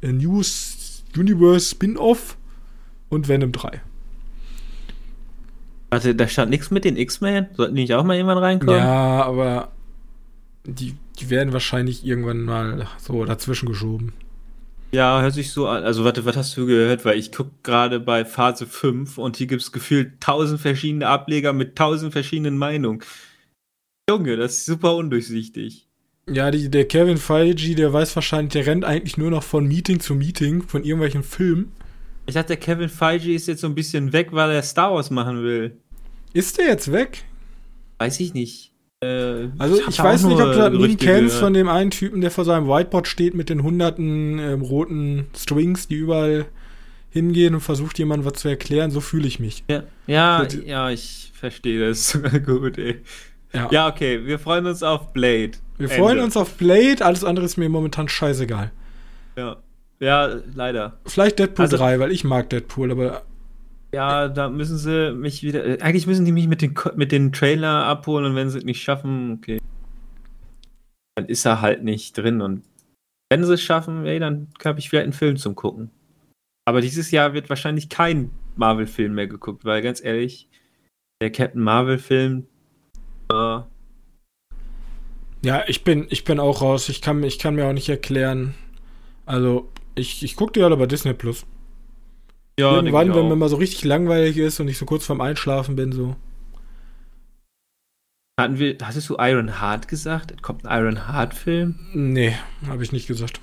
A New Universe Spin-Off und Venom 3. Warte, da stand nichts mit den X-Men? Sollten die nicht auch mal irgendwann reinkommen? Ja, aber die, die werden wahrscheinlich irgendwann mal so dazwischen geschoben. Ja, hört sich so an. Also, warte, was hast du gehört? Weil ich gucke gerade bei Phase 5 und hier gibt es gefühlt tausend verschiedene Ableger mit tausend verschiedenen Meinungen. Junge, das ist super undurchsichtig. Ja, die, der Kevin Feige, der weiß wahrscheinlich, der rennt eigentlich nur noch von Meeting zu Meeting, von irgendwelchen Filmen. Ich dachte, der Kevin Feige ist jetzt so ein bisschen weg, weil er Star Wars machen will. Ist der jetzt weg? Weiß ich nicht. Äh, Also ich da weiß nicht, ob du das Meme kennst von dem einen Typen, der vor seinem Whiteboard steht mit den hunderten ähm, roten Strings, die überall hingehen und versucht jemandem was zu erklären. So fühle ich mich. Ja, ja, So ja, ich verstehe das. Gut, ey. Ja. Ja, okay, wir freuen uns auf Blade. Wir freuen Ende. uns auf Blade, alles andere ist mir momentan scheißegal. Ja, ja leider. Vielleicht Deadpool Also- 3, weil ich mag Deadpool, aber Ja, da müssen sie mich wieder. äh, Eigentlich müssen die mich mit den, mit den Trailer abholen und wenn sie es nicht schaffen, okay. Dann ist er halt nicht drin und wenn sie es schaffen, ey, dann habe ich vielleicht einen Film zum Gucken. Aber dieses Jahr wird wahrscheinlich kein Marvel-Film mehr geguckt, weil ganz ehrlich, der Captain Marvel-Film, äh, ja, ich bin, ich bin auch raus. Ich kann, ich kann mir auch nicht erklären. Also, ich, ich gucke die alle bei Disney Plus. Ja, Irgendwann, wenn mir mal so richtig langweilig ist und ich so kurz vorm Einschlafen bin, so. Hatten wir, hattest du Iron Heart gesagt? Es kommt ein Iron Heart-Film? Nee, habe ich nicht gesagt.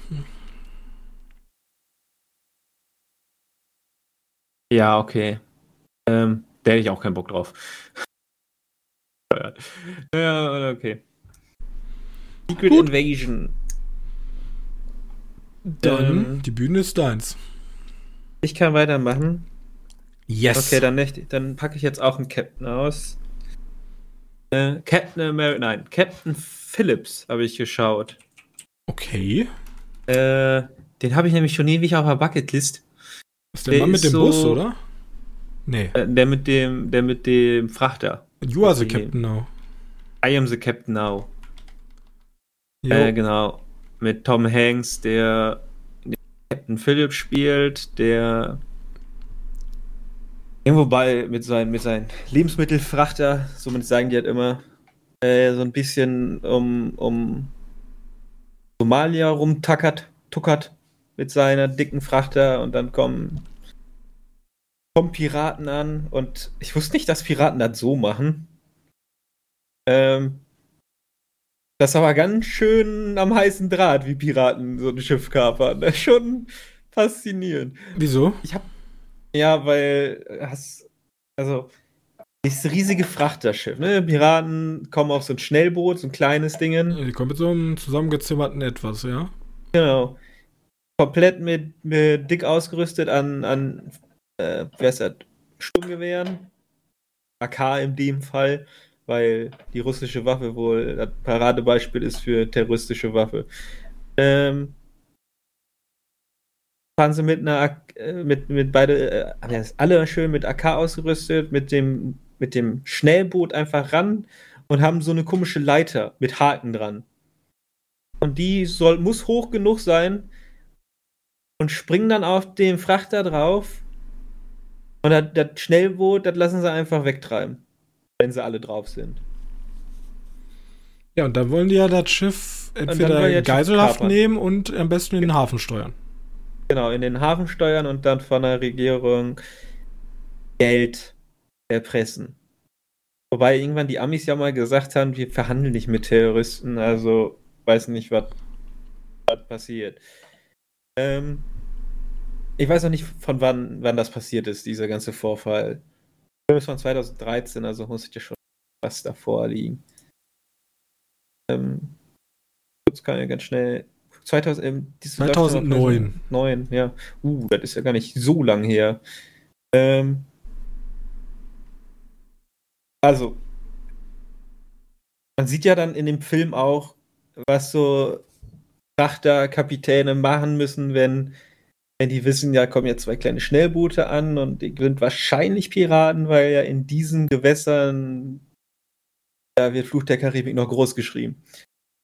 Ja, okay. Ähm, da hätte ich auch keinen Bock drauf. ja, okay. Secret Gut. Invasion. Dann, Ähm. die Bühne ist deins. Ich kann weitermachen. Yes. Okay, dann, nicht, dann packe ich jetzt auch einen Captain aus. Äh, Captain America, nein, Captain Phillips habe ich geschaut. Okay. Äh, den habe ich nämlich schon ewig auf der Bucketlist. Ist der, Der Mann mit dem so- Bus, oder? Nee. Äh, der mit dem, der mit dem Frachter. You are the. Captain now. I am the Captain now. Jo. Äh, genau. Mit Tom Hanks, der Captain Phillips spielt, der irgendwo bei mit seinen, mit seinen Lebensmittelfrachter, somit sagen die halt immer, äh, so ein bisschen um, um Somalia rumtackert, tuckert mit seiner dicken Frachter und dann kommen, kommen Piraten an und ich wusste nicht, dass Piraten das so machen. Ähm, das ist aber ganz schön am heißen Draht, wie Piraten so ein Schiff kapern. Das ist schon faszinierend. Wieso? Ich hab. Ja, weil. Hast, also. Dieses riesige Frachterschiff, ne? Piraten kommen auf so ein Schnellboot, so ein kleines Ding. Die kommen mit so einem zusammengezimmerten Etwas, ja? Genau. Komplett mit, mit dick ausgerüstet an, an äh, wer ist das? Sturmgewehren. AK in dem Fall weil die russische Waffe wohl das Paradebeispiel ist für terroristische Waffe. Ähm, fahren sie mit einer äh, mit, mit beide äh, alle schön mit AK ausgerüstet, mit dem mit dem Schnellboot einfach ran und haben so eine komische Leiter mit Haken dran. Und die soll muss hoch genug sein und springen dann auf den Frachter drauf. Und das, das Schnellboot, das lassen sie einfach wegtreiben wenn sie alle drauf sind. Ja, und dann wollen die ja das Schiff entweder in Geiselhaft nehmen und am besten in den Hafen steuern. Genau, in den Hafen steuern und dann von der Regierung Geld erpressen. Wobei irgendwann die Amis ja mal gesagt haben, wir verhandeln nicht mit Terroristen, also weiß nicht, was passiert. Ähm, ich weiß noch nicht, von wann, wann das passiert ist, dieser ganze Vorfall. Film ist von 2013, also muss ich ja schon was davor liegen. Ähm, kurz kann ich ganz schnell. 2000, ähm, 2009. 9, ja. Uh, das ist ja gar nicht so lang her. Ähm, also, man sieht ja dann in dem Film auch, was so Frachterkapitäne machen müssen, wenn wenn die wissen, ja, kommen jetzt zwei kleine Schnellboote an und die sind wahrscheinlich Piraten, weil ja in diesen Gewässern da wird Fluch der Karibik noch groß geschrieben.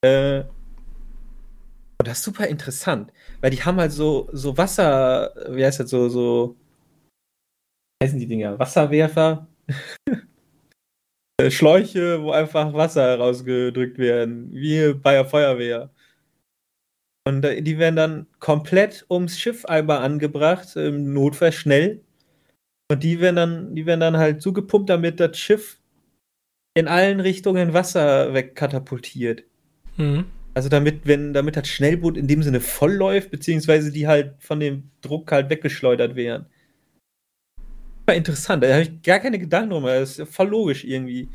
Äh, und das ist super interessant, weil die haben halt so, so Wasser, wie heißt das, so, so, wie heißen die Dinger? Wasserwerfer? Äh, Schläuche, wo einfach Wasser rausgedrückt werden, wie bei der Feuerwehr. Und die werden dann komplett ums Schiff einmal angebracht, im Notfall schnell. Und die werden dann, die werden dann halt so gepumpt, damit das Schiff in allen Richtungen Wasser wegkatapultiert. Mhm. Also damit, wenn, damit das Schnellboot in dem Sinne voll läuft, beziehungsweise die halt von dem Druck halt weggeschleudert werden. War interessant, da habe ich gar keine Gedanken drüber. Das ist ja voll logisch irgendwie.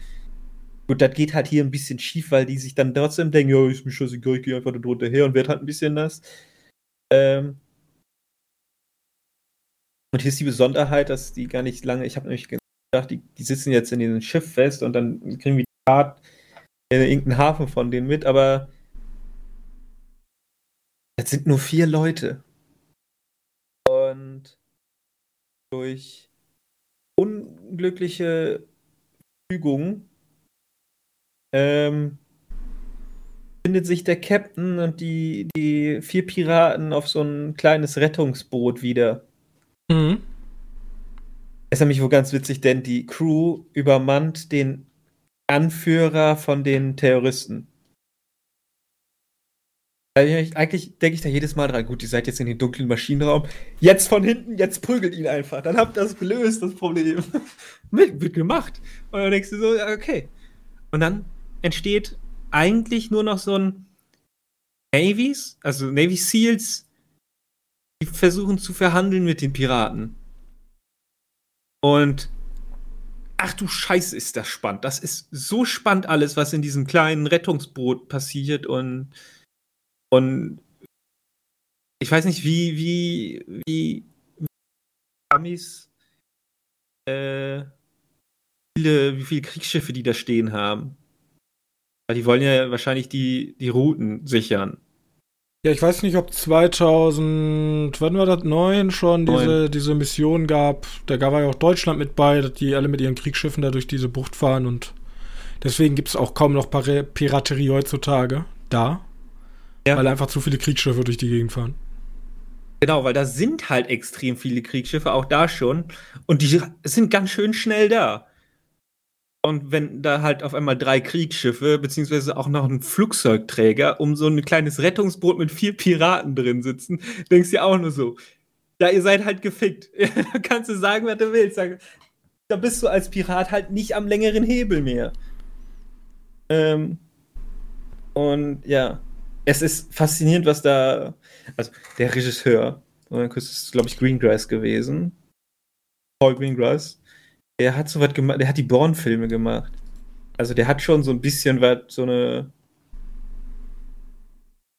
Gut, das geht halt hier ein bisschen schief, weil die sich dann trotzdem denken, ja, ist mir scheißegal, ich gehe einfach da drunter her und werde halt ein bisschen nass. Ähm und hier ist die Besonderheit, dass die gar nicht lange, ich habe nämlich gedacht, die, die sitzen jetzt in diesem Schiff fest und dann kriegen wir die Fahrt in irgendeinen Hafen von denen mit, aber das sind nur vier Leute. Und durch unglückliche Fügungen ähm, findet sich der Captain und die, die vier Piraten auf so ein kleines Rettungsboot wieder. Mhm. Ist nämlich wohl ganz witzig, denn die Crew übermannt den Anführer von den Terroristen. Eigentlich denke ich da jedes Mal dran, gut, ihr seid jetzt in den dunklen Maschinenraum, jetzt von hinten, jetzt prügelt ihn einfach, dann habt ihr das gelöst, das Problem. wird gemacht. Und dann denkst du so, okay. Und dann entsteht eigentlich nur noch so ein Navies, also Navy Seals, die versuchen zu verhandeln mit den Piraten. Und ach du Scheiße, ist das spannend. Das ist so spannend alles, was in diesem kleinen Rettungsboot passiert und und ich weiß nicht, wie wie wie Amis äh, viele, wie viele Kriegsschiffe die da stehen haben. Weil die wollen ja wahrscheinlich die, die Routen sichern. Ja, ich weiß nicht, ob 2000, wann war das, 9 schon diese, diese Mission gab. Da war ja auch Deutschland mit bei, dass die alle mit ihren Kriegsschiffen da durch diese Bucht fahren und deswegen gibt es auch kaum noch Piraterie heutzutage da. Ja. Weil einfach zu viele Kriegsschiffe durch die Gegend fahren. Genau, weil da sind halt extrem viele Kriegsschiffe, auch da schon. Und die sind ganz schön schnell da. Und wenn da halt auf einmal drei Kriegsschiffe, beziehungsweise auch noch ein Flugzeugträger, um so ein kleines Rettungsboot mit vier Piraten drin sitzen, denkst du ja auch nur so, ja, ihr seid halt gefickt. da kannst du sagen, was du willst. Da bist du als Pirat halt nicht am längeren Hebel mehr. Ähm, und ja, es ist faszinierend, was da. Also, der Regisseur, das ist, glaube ich, Greengrass gewesen. Paul Greengrass. Der hat so was gemacht, der hat die Born-Filme gemacht. Also, der hat schon so ein bisschen was, so eine.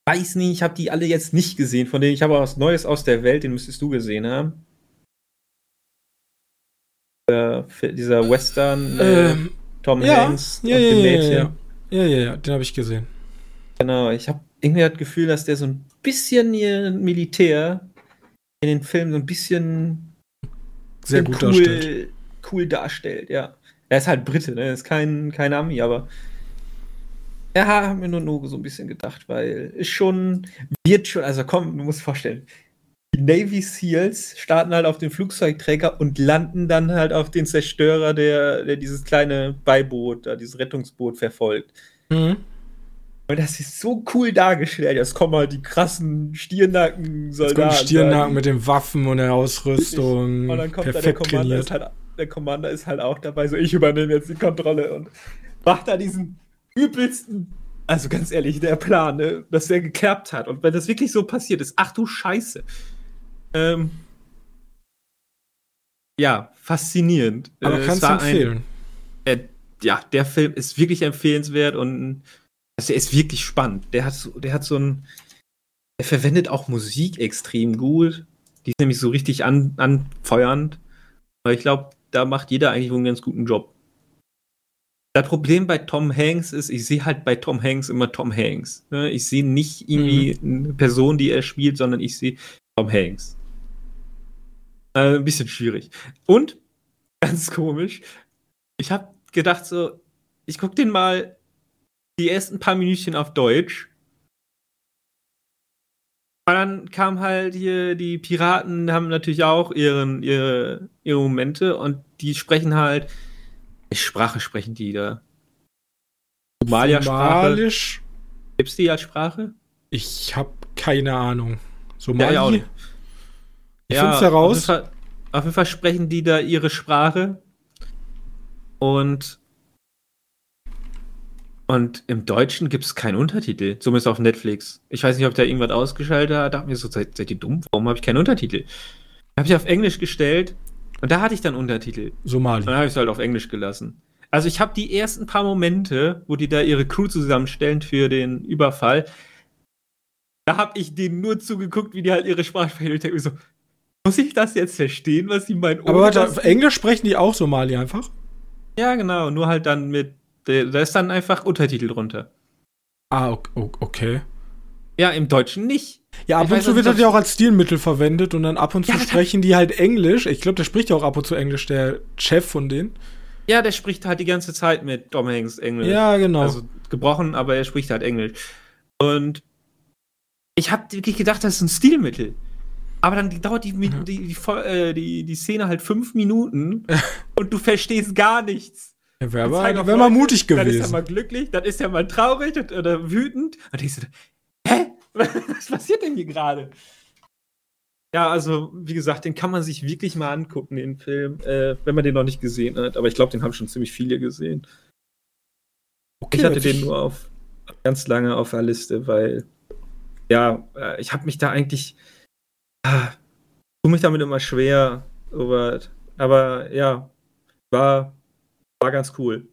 Weiß nicht, ich habe die alle jetzt nicht gesehen, von denen ich habe auch was Neues aus der Welt, den müsstest du gesehen haben. Der, dieser Western, äh, ähm, Tom ja, Hanks ja, und ja, dem Mädchen. Ja, ja, ja, ja, den habe ich gesehen. Genau, ich habe irgendwie das Gefühl, dass der so ein bisschen ihr Militär in den Filmen so ein bisschen sehr gut cool, darstellt. Cool darstellt, ja. Er ist halt Brite, ne? Er ist kein, kein Ami, aber ja, haben wir nur, nur so ein bisschen gedacht, weil ist schon, wird schon, also komm, du musst vorstellen, die Navy SEALs starten halt auf den Flugzeugträger und landen dann halt auf den Zerstörer, der, der dieses kleine Beiboot, dieses Rettungsboot verfolgt. Mhm. Und das ist so cool dargestellt. Jetzt kommen halt die krassen Stirnacken-Soldaten. Stirnacken mit den Waffen und der Ausrüstung. Und dann kommt da der halt, der Commander ist halt auch dabei, so ich übernehme jetzt die Kontrolle und macht da diesen übelsten, also ganz ehrlich, der Plan, ne, dass der geklappt hat. Und wenn das wirklich so passiert ist, ach du Scheiße. Ähm, ja, faszinierend. Aber äh, kannst du empfehlen? Ein, äh, ja, der Film ist wirklich empfehlenswert und also er ist wirklich spannend. Der hat so, der hat so ein, er verwendet auch Musik extrem gut. Die ist nämlich so richtig an, anfeuernd. Aber ich glaube, da macht jeder eigentlich einen ganz guten Job. Das Problem bei Tom Hanks ist, ich sehe halt bei Tom Hanks immer Tom Hanks. Ne? Ich sehe nicht irgendwie mhm. eine Person, die er spielt, sondern ich sehe Tom Hanks. Äh, ein bisschen schwierig. Und, ganz komisch, ich habe gedacht so, ich gucke den mal die ersten paar Minütchen auf Deutsch. Und dann kam halt hier, die Piraten haben natürlich auch ihren, ihre, ihre Momente und die sprechen halt, welche Sprache sprechen die da? Somalia-Sprache. Somalisch? Gibt's die als Sprache? Ich habe keine Ahnung. Somali? Ja, ich ja, find's heraus. Auf jeden, Fall, auf jeden Fall sprechen die da ihre Sprache. Und und im Deutschen gibt es keinen Untertitel, zumindest auf Netflix. Ich weiß nicht, ob da irgendwas ausgeschaltet hat. Da dachte mir so, seid, seid ihr dumm? Warum habe ich keinen Untertitel? Habe ich auf Englisch gestellt und da hatte ich dann Untertitel. Somali. Dann habe ich es halt auf Englisch gelassen. Also ich habe die ersten paar Momente, wo die da ihre Crew zusammenstellen für den Überfall, da habe ich denen nur zugeguckt, wie die halt ihre Sprache sprechen. Ich so, muss ich das jetzt verstehen, was sie meinen? Aber warte, auf Englisch sprechen die auch Somali einfach? Ja, genau, nur halt dann mit da ist dann einfach Untertitel drunter. Ah, okay. Ja, im Deutschen nicht. Ja, ab ich und zu wird das ja auch als Stilmittel verwendet und dann ab und zu ja, sprechen die halt Englisch. Ich glaube, der spricht ja auch ab und zu Englisch, der Chef von denen. Ja, der spricht halt die ganze Zeit mit Tom Hanks Englisch. Ja, genau. Also gebrochen, aber er spricht halt Englisch. Und ich habe wirklich gedacht, das ist ein Stilmittel. Aber dann dauert die, die, die, die, äh, die, die Szene halt fünf Minuten und du verstehst gar nichts. Ja, wäre wär, wär mal mutig gewesen. Dann ist er mal glücklich, dann ist er mal traurig oder wütend. Und denkst du, hä? Was passiert denn hier gerade? Ja, also, wie gesagt, den kann man sich wirklich mal angucken, den Film, äh, wenn man den noch nicht gesehen hat. Aber ich glaube, den haben schon ziemlich viele gesehen. Okay, ich hatte den nur auf ganz lange auf der Liste, weil ja, äh, ich habe mich da eigentlich ah, tue mich damit immer schwer, aber, aber ja, war war ganz cool.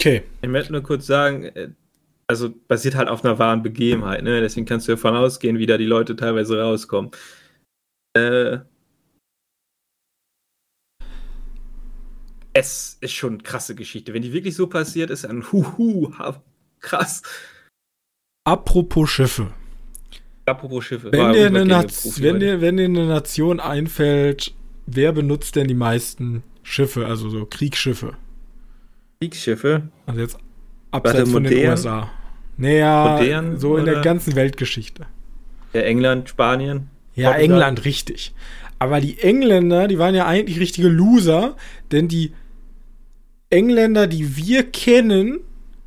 Okay. Ich möchte nur kurz sagen, äh, also basiert halt auf einer wahren Begebenheit, ne? Deswegen kannst du davon ausgehen, wie da die Leute teilweise rauskommen. Äh, es ist schon eine krasse Geschichte. Wenn die wirklich so passiert, ist ein Huhu, krass. Apropos Schiffe. Apropos Schiffe. Wenn dir, eine wenn, dir, wenn dir eine Nation einfällt, wer benutzt denn die meisten Schiffe, also so Kriegsschiffe? Kriegsschiffe? Also jetzt abseits von den USA. Naja, modern, so in der ganzen Weltgeschichte. Ja, England, Spanien. Ja, Portugal. England, richtig. Aber die Engländer, die waren ja eigentlich richtige Loser, denn die Engländer, die wir kennen,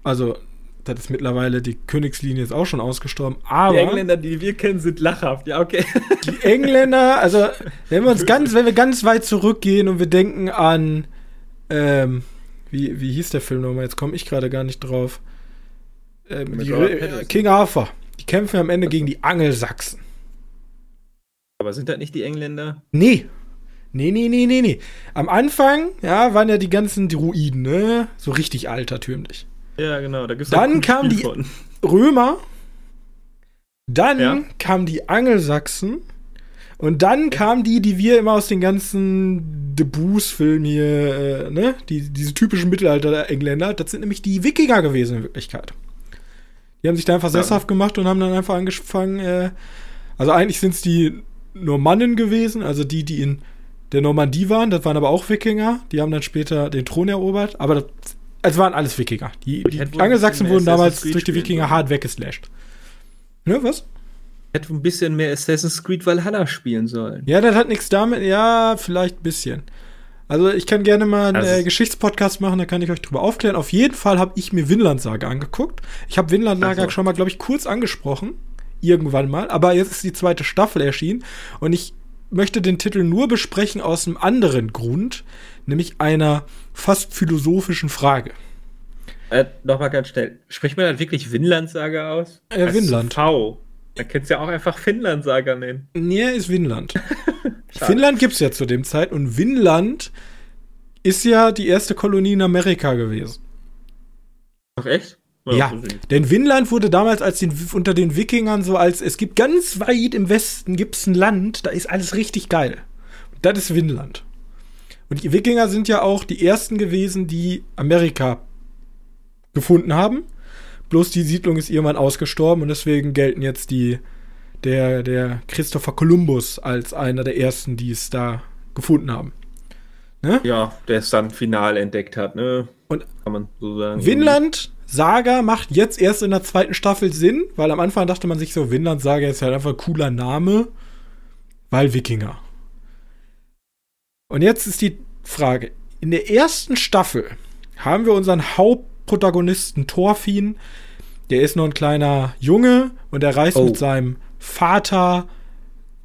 also das ist mittlerweile die Königslinie ist auch schon ausgestorben, aber Die Engländer, die wir kennen, sind lachhaft. Ja, okay. die Engländer, also wenn wir uns ganz, wenn wir ganz weit zurückgehen und wir denken an, ähm, wie, wie hieß der Film nochmal? Jetzt komme ich gerade gar nicht drauf. Ähm, die, äh. King Arthur. Die kämpfen am Ende gegen die Angelsachsen. Aber sind das nicht die Engländer? Nee. Nee, nee, nee, nee, nee. Am Anfang, ja, waren ja die ganzen Druiden, ne? So richtig altertümlich. Ja, genau. Da gibt's Dann auch ein kam Spiel die- von. Römer, dann Ja. kamen die Angelsachsen und dann kamen die, die wir immer aus den ganzen Debus-Filmen hier, äh, ne? Die, diese typischen Mittelalter-Engländer, das sind nämlich die Wikinger gewesen in Wirklichkeit. Die haben sich da einfach Ja. sesshaft gemacht und haben dann einfach angefangen, äh, also eigentlich sind es die Normannen gewesen, also die, die in der Normandie waren, das waren aber auch Wikinger, die haben dann später den Thron erobert, aber das, es waren alles Wikinger. Die, die Angelsachsen wurden damals durch die Wikinger hart weggeslasht. Ne, was? Hätte ein bisschen mehr Assassin's Creed Valhalla spielen sollen. Ja, das hat nichts damit, ja, vielleicht ein bisschen. Also ich kann gerne mal einen Also- äh, Geschichtspodcast machen, da kann ich euch drüber aufklären. Auf jeden Fall habe ich mir Vinland Saga angeguckt. Ich habe Vinland Saga Ach so. schon mal, glaube ich, kurz angesprochen. Irgendwann mal. Aber jetzt ist die zweite Staffel erschienen. Und ich möchte den Titel nur besprechen aus einem anderen Grund. Nämlich einer fast philosophischen Frage. Äh, Nochmal ganz schnell. Spricht man dann wirklich Vinland-Saga aus? Äh, Vinland. V. Dann kannst du ja auch einfach Finnland-Saga nennen. Nee, ist. Schade. Finnland gibt's ja zu dem Zeit. Und Vinland ist ja die erste Kolonie in Amerika gewesen. Ach echt? Ja, so sieht's. denn Vinland wurde damals als den, unter den Wikingern so als, es gibt ganz weit im Westen gibt's ein Land, da ist alles richtig geil. Und das ist Vinland. Und die Wikinger sind ja auch die ersten gewesen, die Amerika gefunden haben. Bloß die Siedlung ist irgendwann ausgestorben und deswegen gelten jetzt die, der, der Christopher Columbus als einer der ersten, die es da gefunden haben. Ja, der es dann final entdeckt hat, ne? Und Kann man so sagen. Vinland Saga macht jetzt erst in der zweiten Staffel Sinn, weil am Anfang dachte man sich so, Vinland Saga ist halt einfach ein cooler Name, weil Wikinger. Und jetzt ist die Frage, in der ersten Staffel haben wir unseren Hauptprotagonisten Thorfinn, der ist nur ein kleiner Junge und er reist Oh. mit seinem Vater,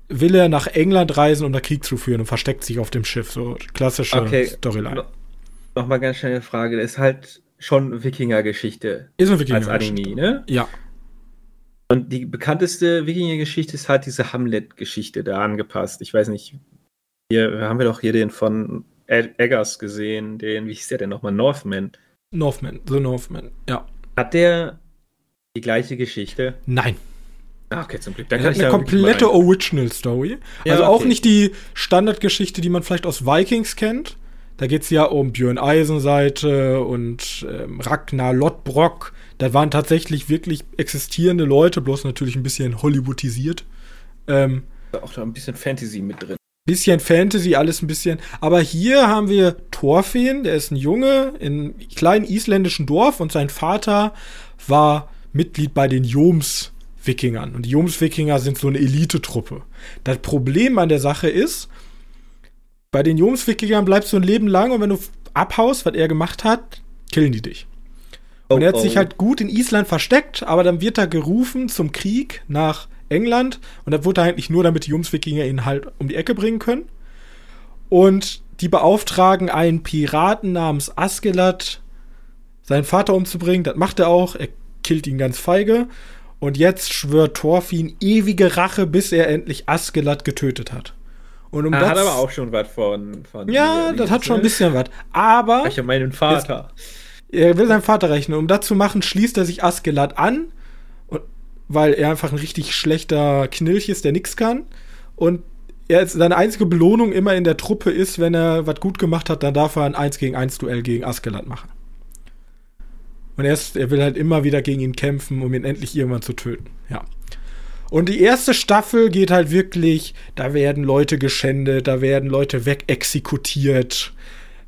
will er nach England reisen, um da Krieg zu führen und versteckt sich auf dem Schiff, so klassische Okay. Storyline. No, Nochmal ganz schnell eine Frage. Das ist halt schon Wikinger-Geschichte Ist ein Wikinger. als Anime, ne? Ja. Und die bekannteste Wikinger-Geschichte ist halt diese Hamlet-Geschichte da angepasst. Ich weiß nicht, hier haben wir doch hier den von Eggers gesehen, den, wie hieß der denn nochmal, Northman. Northman, The Northman, ja. Hat der die gleiche Geschichte? Nein. Ah, okay, zum Glück. Dann hat ich eine komplette. Original Story. Ja, also auch okay. nicht die Standardgeschichte, die man vielleicht aus Vikings kennt. Da geht es ja um Björn Eisenseite und ähm, Ragnar Lothbrok. Da waren tatsächlich wirklich existierende Leute, bloß natürlich ein bisschen Hollywoodisiert. Ähm, auch da ein bisschen Fantasy mit drin. Bisschen Fantasy, alles ein bisschen. Aber hier haben wir Thorfinn, der ist ein Junge in einem kleinen isländischen Dorf und sein Vater war Mitglied bei den Joms-Wikingern. Und die Joms-Wikinger sind so eine Elitetruppe. Das Problem an der Sache ist, bei den Joms-Wikingern bleibst du ein Leben lang und wenn du abhaust, was er gemacht hat, killen die dich. Und er hat Oh, sich oh. halt gut in Island versteckt, aber dann wird er gerufen zum Krieg nach England. Und das wurde eigentlich nur, damit die Jungswikinger ihn halt um die Ecke bringen können. Und die beauftragen einen Piraten namens Askelat, seinen Vater umzubringen. Das macht er auch. Er killt ihn ganz feige. Und jetzt schwört Thorfinn ewige Rache, bis er endlich Askelat getötet hat. Und um Ah, das, hat aber auch schon was von. von ja, das hat schon ein bisschen was. Aber Ich habe meinen Vater. er will seinen Vater rechnen. Um das zu machen, schließt er sich Askelat an, weil er einfach ein richtig schlechter Knilch ist, der nichts kann. Und er seine einzige Belohnung immer in der Truppe ist, wenn er was gut gemacht hat, dann darf er ein 1 gegen 1 Duell gegen Askelat machen. Und er, ist, er will halt immer wieder gegen ihn kämpfen, um ihn endlich irgendwann zu töten. Ja. Und die erste Staffel geht halt wirklich, da werden Leute geschändet, da werden Leute wegexekutiert,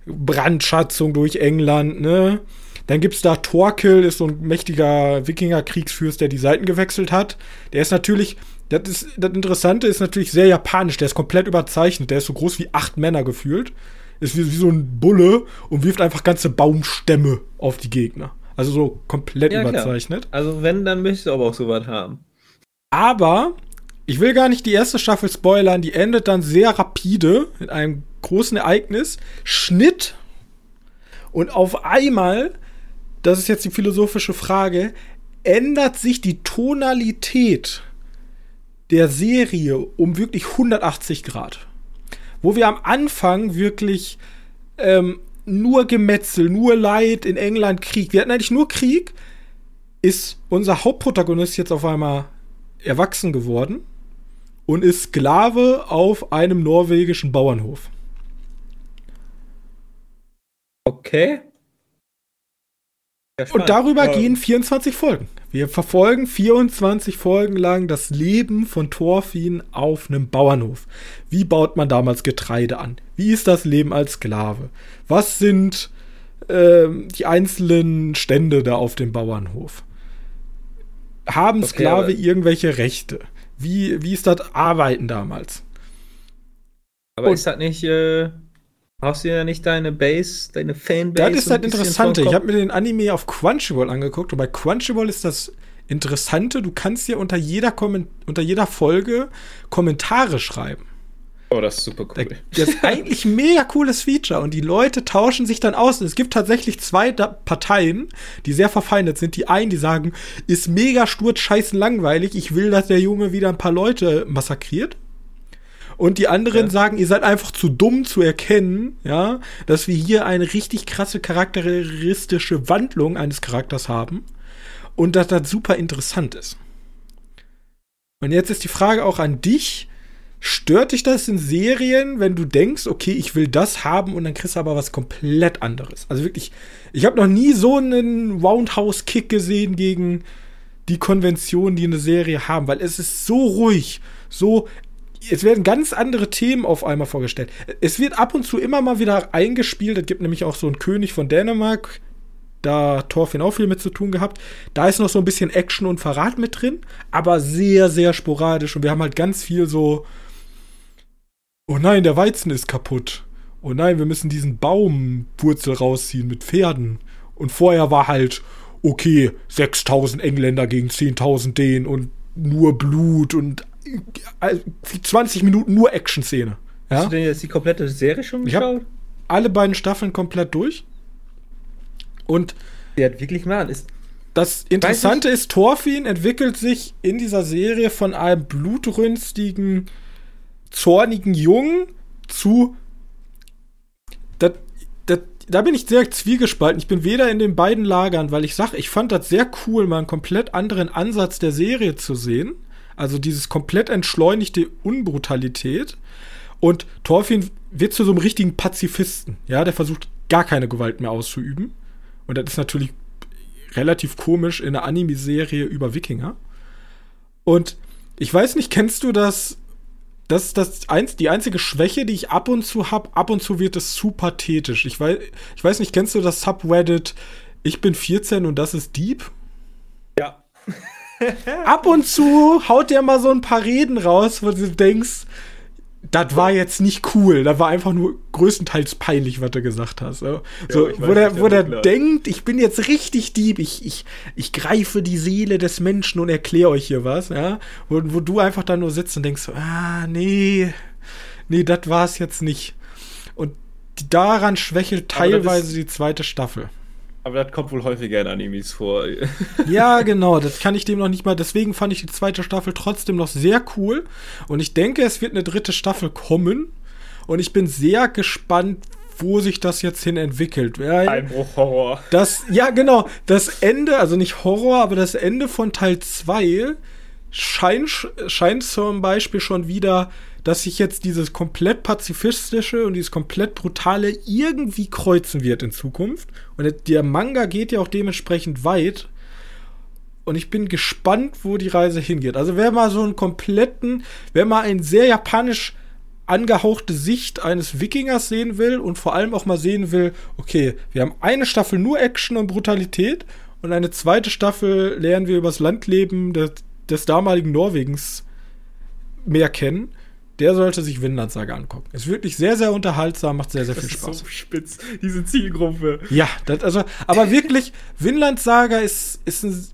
Brandschatzung durch England, ne? Dann gibt's da Torkel, ist so ein mächtiger Wikinger-Kriegsfürst, der die Seiten gewechselt hat. Der ist natürlich, das, ist, das Interessante ist natürlich sehr japanisch. Der ist komplett überzeichnet. Der ist so groß wie acht Männer gefühlt. Ist wie, wie so ein Bulle und wirft einfach ganze Baumstämme auf die Gegner. Also so komplett Ja, klar. überzeichnet. Also wenn, dann möchtest du aber auch sowas haben. Aber ich will gar nicht die erste Staffel spoilern, die endet dann sehr rapide mit einem großen Ereignis. Schnitt. Und auf einmal, das ist jetzt die philosophische Frage, ändert sich die Tonalität der Serie um wirklich 180 Grad. Wo wir am Anfang wirklich ähm, nur Gemetzel, nur Leid in England, Krieg. Wir hatten eigentlich nur Krieg. Ist unser Hauptprotagonist jetzt auf einmal erwachsen geworden und ist Sklave auf einem norwegischen Bauernhof. Okay. Und darüber Ja. gehen 24 Folgen. Wir verfolgen 24 Folgen lang das Leben von Thorfinn auf einem Bauernhof. Wie baut man damals Getreide an? Wie ist das Leben als Sklave? Was sind ähm, die einzelnen Stände da auf dem Bauernhof? Haben Okay, Sklave irgendwelche Rechte? Wie, wie ist das Arbeiten damals? Aber Und- ist das nicht, äh, hast du ja nicht deine Base, deine Fanbase? Das ist das bisschen Interessante. Ich habe mir den Anime auf Crunchyroll angeguckt und bei Crunchyroll ist das Interessante, du kannst dir unter jeder, Kommen unter jeder Folge Kommentare schreiben. Oh, das ist super cool. Das ist eigentlich ein mega cooles Feature und die Leute tauschen sich dann aus. Und es gibt tatsächlich zwei da Parteien, die sehr verfeindet sind. Die einen, die sagen, ist mega sturz, scheißen langweilig, ich will, dass der Junge wieder ein paar Leute massakriert. Und die anderen Ja. sagen, ihr seid einfach zu dumm zu erkennen, ja, dass wir hier eine richtig krasse charakteristische Wandlung eines Charakters haben und dass das super interessant ist. Und jetzt ist die Frage auch an dich. Stört dich das in Serien, wenn du denkst, okay, ich will das haben und dann kriegst du aber was komplett anderes? Also wirklich, ich habe noch nie so einen Roundhouse-Kick gesehen gegen die Konventionen, die eine Serie haben, weil es ist so ruhig, so es werden ganz andere Themen auf einmal vorgestellt. Es wird ab und zu immer mal wieder eingespielt. Es gibt nämlich auch so einen König von Dänemark, da Thorfinn auch viel mit zu tun gehabt. Da ist noch so ein bisschen Action und Verrat mit drin, aber sehr, sehr sporadisch. Und wir haben halt ganz viel so, oh nein, der Weizen ist kaputt. Oh nein, wir müssen diesen Baumwurzel rausziehen mit Pferden. Und vorher war halt, okay, 6000 Engländer gegen 10.000 Dänen und nur Blut und 20 Minuten nur Action-Szene. Hast Ja? du denn jetzt die komplette Serie schon geschaut? Alle beiden Staffeln komplett durch. Und Der hat wirklich mal. Ist, das Interessante ist, Thorfinn entwickelt sich in dieser Serie von einem blutrünstigen, zornigen Jungen zu. Das, das, da bin ich sehr zwiegespalten. Ich bin weder in den beiden Lagern, weil ich sage, ich fand das sehr cool, mal einen komplett anderen Ansatz der Serie zu sehen. Also dieses komplett entschleunigte Unbrutalität. Und Thorfinn wird zu so einem richtigen Pazifisten. Ja, der versucht gar keine Gewalt mehr auszuüben. Und das ist natürlich relativ komisch in einer Anime-Serie über Wikinger. Und ich weiß nicht, kennst du das? Das ist das eins, die einzige Schwäche, die ich ab und zu habe. Ab und zu wird es zu pathetisch. Ich weiß, ich weiß nicht, kennst du das Subreddit? Ich bin 14 und das ist Deep. Ja. Ab und zu haut der mal so ein paar Reden raus, wo du denkst, das war jetzt nicht cool. Das war einfach nur größtenteils peinlich, was du gesagt hast. So, weiß wo der, wo der denkt, ich bin jetzt richtig deep, ich, ich, ich greife die Seele des Menschen und erkläre euch hier was, ja. Wo, wo du einfach da nur sitzt und denkst, ah, nee, nee, das war es jetzt nicht. Und daran schwächelt teilweise die zweite Staffel. Aber das kommt wohl häufiger in Animes vor. Ja, genau, das kann ich dem noch nicht mal. Deswegen fand ich die zweite Staffel trotzdem noch sehr cool. Und ich denke, es wird eine dritte Staffel kommen. Und ich bin sehr gespannt, wo sich das jetzt hin entwickelt. Einbruch Horror. das, ja, genau, das Ende, also nicht Horror, aber das Ende von Teil 2 scheint, scheint zum Beispiel schon wieder, dass sich jetzt dieses komplett pazifistische und dieses komplett brutale irgendwie kreuzen wird in Zukunft. Und der Manga geht ja auch dementsprechend weit. Und ich bin gespannt, wo die Reise hingeht. Also wer mal so einen kompletten, wer mal einen sehr japanisch angehauchte Sicht eines Wikingers sehen will und vor allem auch mal sehen will, okay, wir haben eine Staffel nur Action und Brutalität und eine zweite Staffel lernen wir über das Landleben des, des damaligen Norwegens mehr kennen, der sollte sich Vinland Saga angucken. Ist wirklich sehr, sehr unterhaltsam, macht sehr, sehr Das viel ist Spaß. so spitz, diese Zielgruppe. Ja, das, also, aber wirklich, Vinland Saga ist, ist ein,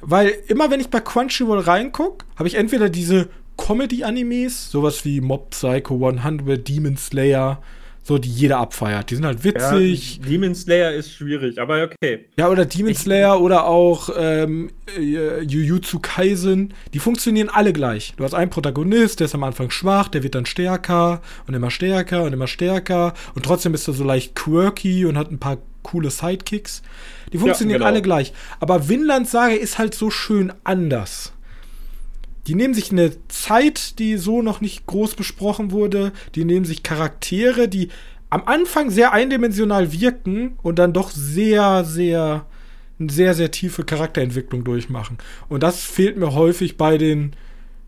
weil immer wenn ich bei Crunchyroll reinguck, habe ich entweder diese Comedy-Animes, sowas wie Mob Psycho 100, Demon Slayer, so, die jeder abfeiert. Die sind halt witzig. Ja, Demon Slayer ist schwierig, aber okay. Ja, oder Demon Slayer oder auch ähm, äh, Jujutsu Kaisen. Die funktionieren alle gleich. Du hast einen Protagonist, der ist am Anfang schwach, der wird dann stärker und immer stärker und immer stärker. Und trotzdem ist er so leicht quirky und hat ein paar coole Sidekicks. Die funktionieren genau. alle gleich. Aber Vinland Saga ist halt so schön anders. Die nehmen sich eine Zeit, die so noch nicht groß besprochen wurde. Die nehmen sich Charaktere, die am Anfang sehr eindimensional wirken und dann doch sehr, sehr, eine sehr, sehr tiefe Charakterentwicklung durchmachen. Und das fehlt mir häufig bei den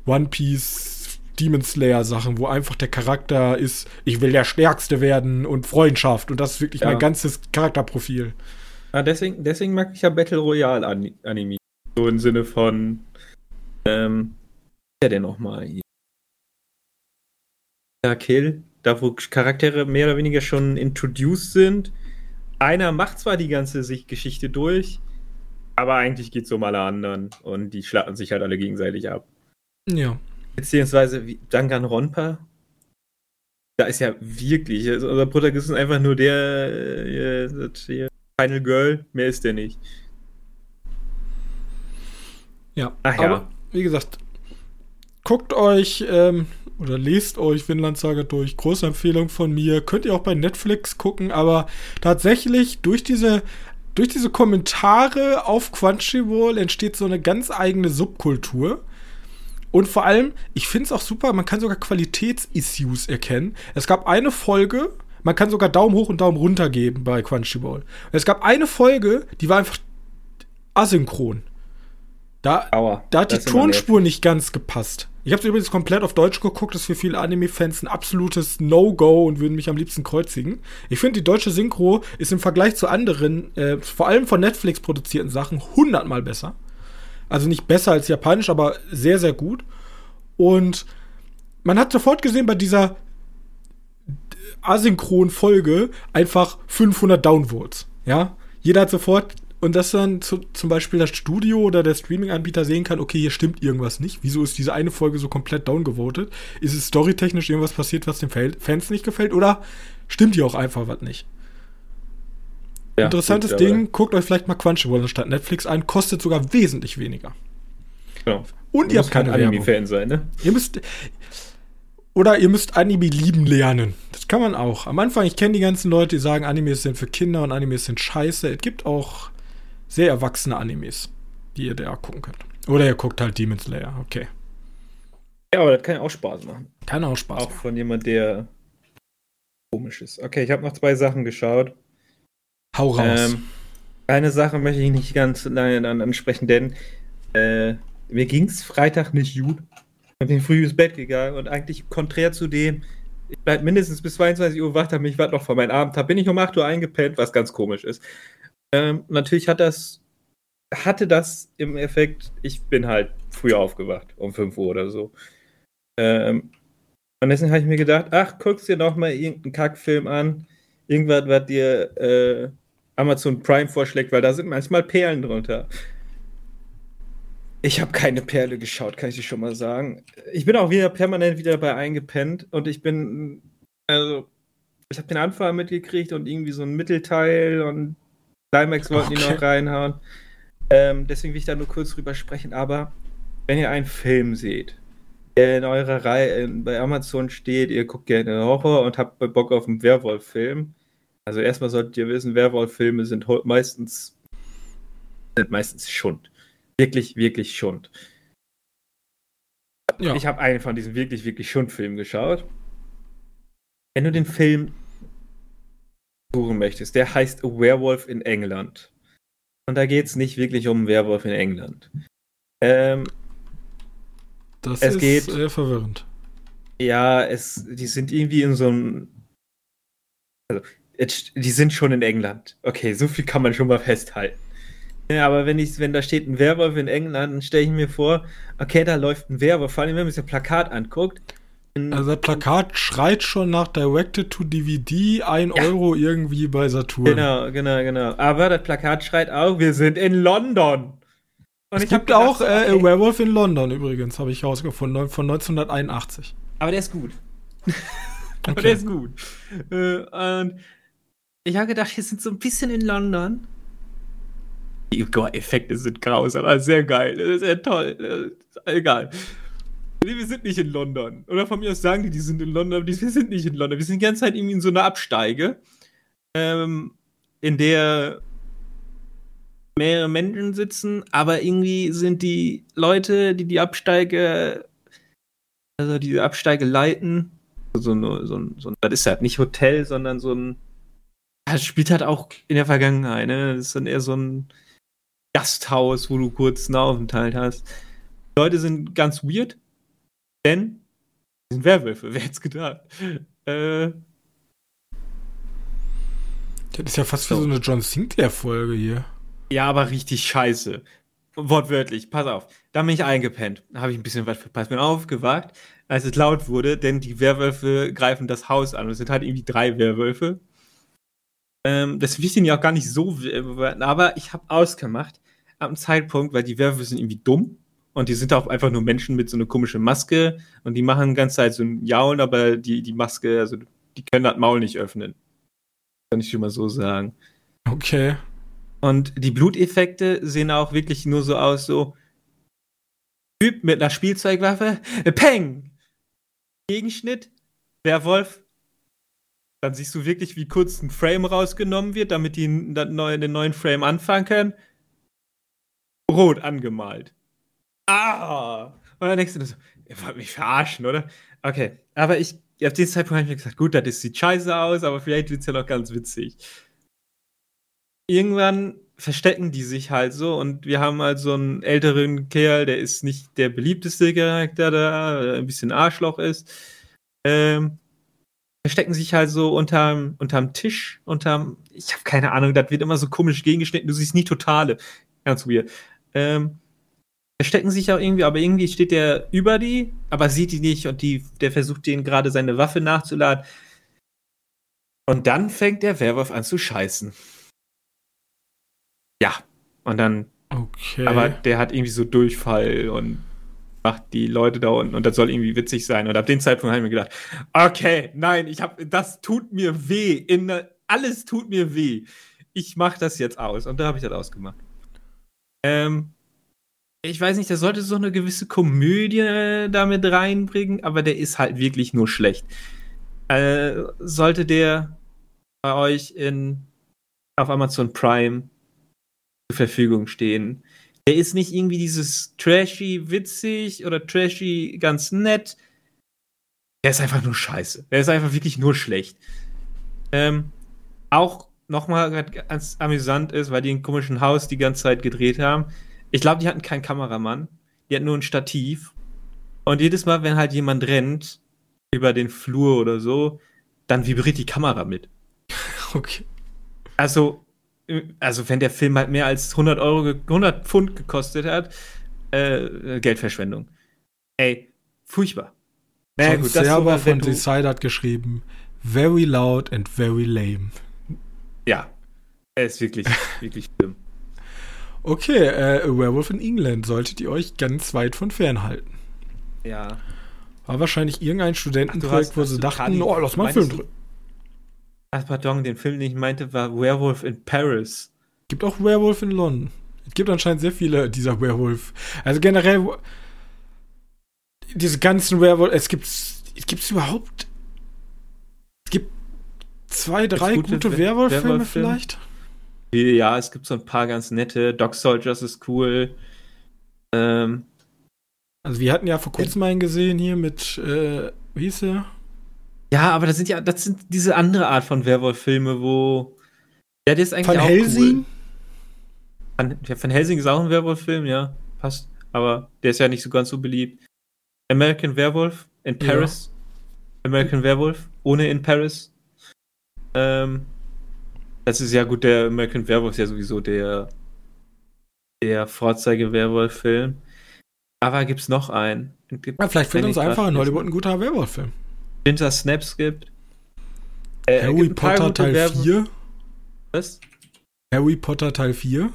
One Piece Demon Slayer Sachen, wo einfach der Charakter ist, ich will der Stärkste werden und Freundschaft. Und das ist wirklich Ja. mein ganzes Charakterprofil. Ah, deswegen, deswegen mag ich ja Battle Royale Ani- Anime. So im Sinne von, ähm, wer denn nochmal hier? Ja, Kill, da wo Charaktere mehr oder weniger schon introduced sind. Einer macht zwar die ganze Sich- Geschichte durch, aber eigentlich geht es um alle anderen und die schlagen sich halt alle gegenseitig ab. Ja. Beziehungsweise wie Danganronpa. Da ist ja wirklich, also unser Protagonist ist einfach nur der äh, Final Girl, mehr ist der nicht. Ja, Ach ja. aber wie gesagt, guckt euch ähm, oder lest euch Vinland Saga durch. Große Empfehlung von mir. Könnt ihr auch bei Netflix gucken, aber tatsächlich durch diese durch diese Kommentare auf Crunchyroll entsteht so eine ganz eigene Subkultur. Und vor allem, ich finde es auch super, man kann sogar Qualitätsissues erkennen. Es gab eine Folge, man kann sogar Daumen hoch und Daumen runter geben bei Crunchyroll. Es gab eine Folge, die war einfach asynchron. Da, Aua. da hat die Tonspur nicht ganz gepasst. Ich habe es übrigens komplett auf Deutsch geguckt, das ist für viele Anime-Fans ein absolutes No-Go und würden mich am liebsten kreuzigen. Ich finde, die deutsche Synchro ist im Vergleich zu anderen, äh, vor allem von Netflix produzierten Sachen, hundertmal besser. Also nicht besser als japanisch, aber sehr, sehr gut. Und man hat sofort gesehen bei dieser asynchronen Folge einfach 500 Downvotes. Ja, jeder hat sofort und dass dann zu, zum Beispiel das Studio oder der Streaming-Anbieter sehen kann, okay, hier stimmt irgendwas nicht. Wieso ist diese eine Folge so komplett downgevotet? Ist es storytechnisch irgendwas passiert, was den Fans nicht gefällt? Oder stimmt hier auch einfach was nicht? Ja, Interessantes gut, Ding, guckt euch vielleicht mal Crunchyroll anstatt Netflix ein, kostet sogar wesentlich weniger. Genau. Und ihr habt kein keine. Anime-Fan sein, ne? Ihr müsst. Oder ihr müsst Anime lieben lernen. Das kann man auch. Am Anfang, ich kenne die ganzen Leute, die sagen, Animes sind für Kinder und Animes sind scheiße. Es gibt auch sehr erwachsene Animes, die ihr da gucken könnt. Oder ihr guckt halt Demon Slayer. Okay. Ja, aber das kann ja auch Spaß machen. Kann auch Spaß Auch machen. von jemand, der komisch ist. Okay, ich habe noch zwei Sachen geschaut. Hau raus. Ähm, eine Sache möchte ich nicht ganz lange dann ansprechen, denn äh, mir ging es Freitag nicht gut. Ich bin früh ins Bett gegangen und eigentlich konträr zu dem, ich bleib mindestens bis 22 Uhr wach, damit ich was noch von meinem Abend habe, bin ich um 8 Uhr eingepennt, was ganz komisch ist. Ähm, natürlich hat das, hatte das im Effekt, ich bin halt früher aufgewacht, um 5 Uhr oder so. Ähm, und deswegen habe ich mir gedacht, ach, guckst dir noch mal irgendeinen Kackfilm an, irgendwas, was dir äh, Amazon Prime vorschlägt, weil da sind manchmal Perlen drunter. Ich habe keine Perle geschaut, kann ich dir schon mal sagen. Ich bin auch wieder permanent wieder bei eingepennt und ich bin, also, ich habe den Anfang mitgekriegt und irgendwie so ein Mittelteil und Climax wollten die Okay. noch reinhauen. Ähm, deswegen will ich da nur kurz drüber sprechen, aber wenn ihr einen Film seht, der in eurer Reihe bei Amazon steht, ihr guckt gerne Horror und habt Bock auf einen Werwolf-Film, also erstmal solltet ihr wissen, Werwolf-Filme sind meistens sind meistens Schund. Wirklich, wirklich Schund. ja. Ich habe einen von diesen wirklich, wirklich Schundfilmen geschaut. Wenn du den Film suchen möchtest, der heißt Werewolf in England. Und da geht es nicht wirklich um einen Werwolf in England. Ähm, das es ist geht- äh, verwirrend. Ja, es, die sind irgendwie in so einem. Also, die sind schon in England. Okay, so viel kann man schon mal festhalten. Ja, aber wenn ich, wenn da steht ein Werwolf in England, dann stelle ich mir vor, okay, da läuft ein Werwolf, vor allem wenn man sich das Plakat anguckt. Also das Plakat schreit schon nach Directed to DVD, 1 ja. Euro irgendwie bei Saturn. Genau, genau, genau. Aber das Plakat schreit auch, wir sind in London. Und es gibt gedacht, auch äh, okay. Werewolf in London übrigens, habe ich rausgefunden, von 1981. Aber der ist gut. Aber okay. der ist gut. Äh, und ich habe gedacht, wir sind so ein bisschen in London. Die Effekte sind grausam, aber sehr geil. Sehr toll. egal. Nee, wir sind nicht in London. Oder von mir aus sagen die, die sind in London, aber wir sind nicht in London. Wir sind die ganze Zeit irgendwie in so einer Absteige, ähm, in der mehrere Menschen sitzen, aber irgendwie sind die Leute, die die Absteige, also diese Absteige leiten, so, ein, so, ein, so ein, das ist halt nicht Hotel, sondern so ein, das spielt halt auch in der Vergangenheit, ne? Das ist dann eher so ein Gasthaus, wo du kurz einen Aufenthalt hast. Die Leute sind ganz weird, denn die sind Werwölfe, wer hätte es gedacht? Äh, das ist ja fast wie so eine John Sinclair-Folge hier. Ja, aber richtig scheiße. Wortwörtlich, pass auf. Da bin ich eingepennt. Da habe ich ein bisschen was verpasst. Bin aufgewacht, als es laut wurde, denn die Werwölfe greifen das Haus an. es sind halt irgendwie drei Werwölfe. Ähm, das denen ja auch gar nicht so aber ich habe ausgemacht, ab einem Zeitpunkt, weil die Werwölfe sind irgendwie dumm und die sind auch einfach nur Menschen mit so einer komischen Maske und die machen die ganze Zeit so ein Jaulen, aber die, die Maske, also die können das Maul nicht öffnen. Kann ich schon mal so sagen. Okay. Und die Bluteffekte sehen auch wirklich nur so aus, so Typ mit einer Spielzeugwaffe, Peng! Gegenschnitt, Werwolf. Dann siehst du wirklich, wie kurz ein Frame rausgenommen wird, damit die den neuen Frame anfangen können. Rot angemalt. Ah! Und dann denkst du so, ihr wollt mich verarschen, oder? Okay, aber ich, auf diesem Zeitpunkt habe ich mir gesagt, gut, das sieht scheiße aus, aber vielleicht wird es ja noch ganz witzig. Irgendwann verstecken die sich halt so und wir haben halt so einen älteren Kerl, der ist nicht der beliebteste Charakter da, ein bisschen Arschloch ist. Ähm, verstecken sich halt so unterm, unterm Tisch, unterm, ich habe keine Ahnung, das wird immer so komisch gegengeschnitten, du siehst nie Totale. Ganz weird. Ähm, verstecken sich auch irgendwie, aber irgendwie steht der über die, aber sieht die nicht und die, der versucht denen gerade seine Waffe nachzuladen. Und dann fängt der Werwolf an zu scheißen. Ja, und dann. Okay. Aber der hat irgendwie so Durchfall und macht die Leute da unten und das soll irgendwie witzig sein. Und ab dem Zeitpunkt habe ich mir gedacht, okay, nein, ich habe, das tut mir weh. In, alles tut mir weh. Ich mache das jetzt aus. Und da habe ich das ausgemacht. Ähm, ich weiß nicht, der sollte so eine gewisse Komödie äh, damit reinbringen, aber der ist halt wirklich nur schlecht. Äh, sollte der bei euch in auf Amazon Prime zur Verfügung stehen. Der ist nicht irgendwie dieses trashy witzig oder trashy ganz nett. Der ist einfach nur scheiße. Der ist einfach wirklich nur schlecht. Ähm, auch nochmal ganz amüsant ist, weil die ein komischen Haus die ganze Zeit gedreht haben. Ich glaube, die hatten keinen Kameramann. Die hatten nur ein Stativ. Und jedes Mal, wenn halt jemand rennt über den Flur oder so, dann vibriert die Kamera mit. Okay. Also, also wenn der Film halt mehr als 100 Euro, 100 Pfund gekostet hat, äh, Geldverschwendung. Ey, furchtbar. Naja, gut, das Server von Decide hat geschrieben, very loud and very lame. Ja, er ist wirklich, wirklich schlimm. Okay, äh, Werewolf in England solltet ihr euch ganz weit von fernhalten. Ja. War wahrscheinlich irgendein Studentenprojekt, wo sie dachten, oh, lass mal einen Film drücken. Ach, pardon, den Film, den ich meinte, war Werewolf in Paris. Gibt auch Werewolf in London. Es gibt anscheinend sehr viele dieser Werewolf. Also generell, diese ganzen Werewolf, es gibt, es gibt überhaupt, es gibt zwei, drei gute, gute Werwolf-Filme Werwolf vielleicht. Ja, es gibt so ein paar ganz nette. Dog Soldiers ist cool. Ähm, also wir hatten ja vor kurzem einen gesehen hier mit, äh, wie hieß der? Ja, aber das sind ja, das sind diese andere Art von Werwolf-Filme, wo. Ja, der ist eigentlich Van auch Helsing? Cool. Van, Van Helsing ist auch ein Werwolf-Film, ja, passt. Aber der ist ja nicht so ganz so beliebt. American Werewolf in Paris. American Werewolf, ohne in Paris. Ähm, das ist ja gut, der American Werewolf ist ja sowieso der, der Vorzeige-Werwolf-Film. Aber gibt es noch einen? Gibt, ja, vielleicht findet uns einfach in Hollywood ein guter Werwolf-Film. Winter Snaps gibt. Äh, Harry gibt Potter Teil Werwolf 4. Was? Harry Potter Teil 4.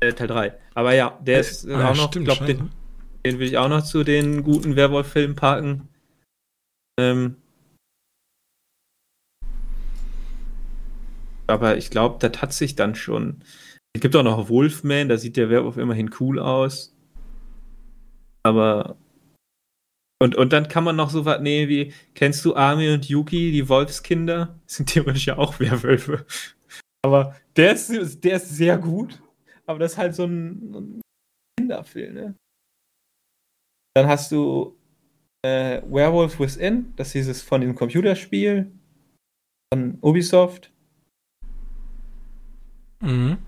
Äh, Teil 3. Aber ja, der äh, ist ah, auch noch, stimmt, glaub, den, den will ich auch noch zu den guten Werwolf-Filmen packen. Ähm, aber ich glaube, das hat sich dann schon. Es gibt auch noch Wolfman, da sieht der Werwolf immerhin cool aus. Aber. Und, und dann kann man noch so was nehmen wie: Kennst du Ami und Yuki, die Wolfskinder? Sind theoretisch ja auch Werwölfe. Aber der ist, der ist sehr gut. Aber das ist halt so ein, ein Kinderfilm, ne? Dann hast du äh, Werewolf Within, das ist dieses von dem Computerspiel von Ubisoft. Mhm.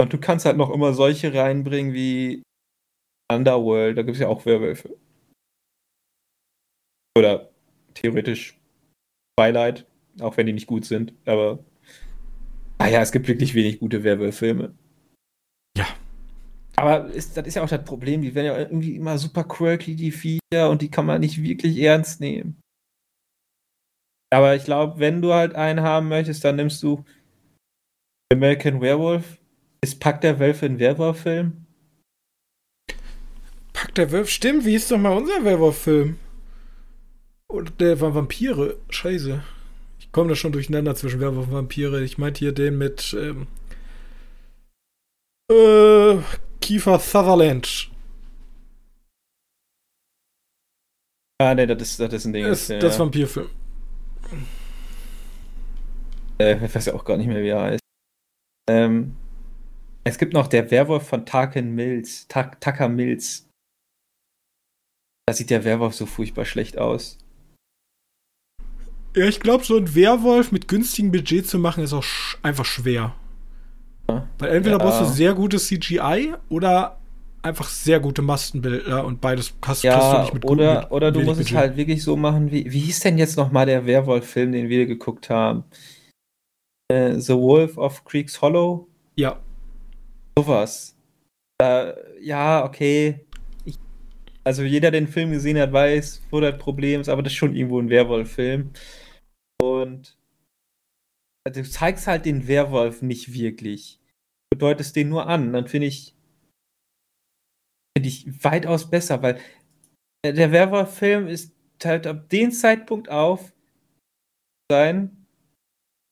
Und du kannst halt noch immer solche reinbringen wie Underworld, da gibt es ja auch Werwölfe. Oder theoretisch Twilight, auch wenn die nicht gut sind, aber ah ja, es gibt wirklich wenig gute Werwolf-Filme. Ja. Aber ist, das ist ja auch das Problem, die werden ja irgendwie immer super quirky, die Viecher, und die kann man nicht wirklich ernst nehmen. Aber ich glaube, wenn du halt einen haben möchtest, dann nimmst du American Werewolf. Ist Pack der Wölfe ein Werwolf-Film? Pack der Wölfe, stimmt, wie ist doch mal unser Werwolf-Film? Oder der war Vampire, scheiße. Ich komme da schon durcheinander zwischen Werwolf und Vampire. Ich meinte hier den mit ähm, äh, Kiefer Sutherland. Ah, ne, das ist, das ist ein Ding. Das, ist ja. Vampirfilm. Äh, ich weiß ja auch gar nicht mehr, wie er heißt. Ähm, es gibt noch der Werwolf von Taken Mills. Tak Tucker Mills. Da sieht der Werwolf so furchtbar schlecht aus. Ja, ich glaube, so ein Werwolf mit günstigem Budget zu machen, ist auch sch einfach schwer. Ja. Weil entweder ja. brauchst du sehr gutes CGI oder einfach sehr gute Maskenbilder und beides hast, ja, du nicht mit oder, mit oder du musst Budget. es halt wirklich so machen, wie, wie hieß denn jetzt nochmal der Werwolf-Film, den wir geguckt haben? Äh, The Wolf of Creeks Hollow? Ja. Sowas. Äh, ja, okay. Ich, also jeder, der den Film gesehen hat, weiß, wo das Problem ist, aber das ist schon irgendwo ein Werwolf-Film. Und du zeigst halt den Werwolf nicht wirklich. Du deutest den nur an. Dann finde ich, finde ich weitaus besser, weil der Werwolf-Film ist halt ab dem Zeitpunkt auf sein,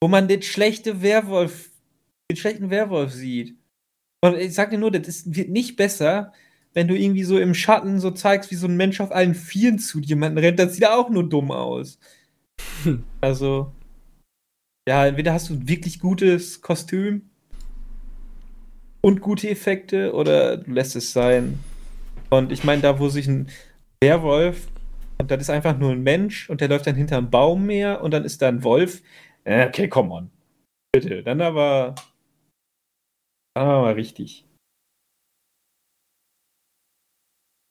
wo man den schlechte Werwolf, den schlechten Werwolf sieht. Und ich sag dir nur, das ist, wird nicht besser, wenn du irgendwie so im Schatten so zeigst, wie so ein Mensch auf allen Vieren zu jemanden rennt, das sieht auch nur dumm aus. Also, ja, entweder hast du ein wirklich gutes Kostüm und gute Effekte oder du lässt es sein. Und ich meine, da, wo sich ein Werwolf und das ist einfach nur ein Mensch und der läuft dann hinterm Baum mehr und dann ist da ein Wolf. Okay, come on. Bitte. Dann aber. Dann aber mal richtig.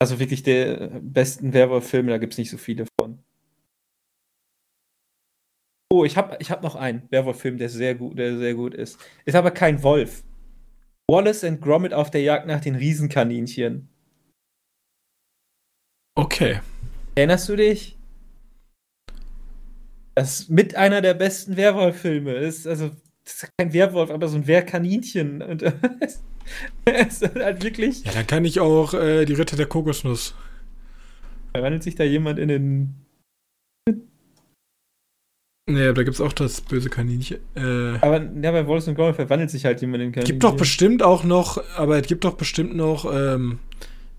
Also wirklich der besten Werwolf-Filme, da gibt es nicht so viele von. Oh, ich habe ich hab noch einen Werwolf-Film, der sehr gut, der sehr gut ist. Ist aber kein Wolf. Wallace and Gromit auf der Jagd nach den Riesenkaninchen. Okay. Erinnerst du dich? Das ist mit einer der besten Werwolf-Filme. Ist also das ist kein Werwolf, aber so ein Wehrkaninchen. Und es ist halt wirklich. Ja, dann kann ich auch äh, die Ritter der Kokosnuss. Verwandelt sich da jemand in den Nee, da gibt's auch das böse Kaninchen. Äh, aber ja, bei Wallace und Gromit verwandelt sich halt jemand in Kaninchen. Gibt doch bestimmt auch noch, aber es gibt doch bestimmt noch ähm,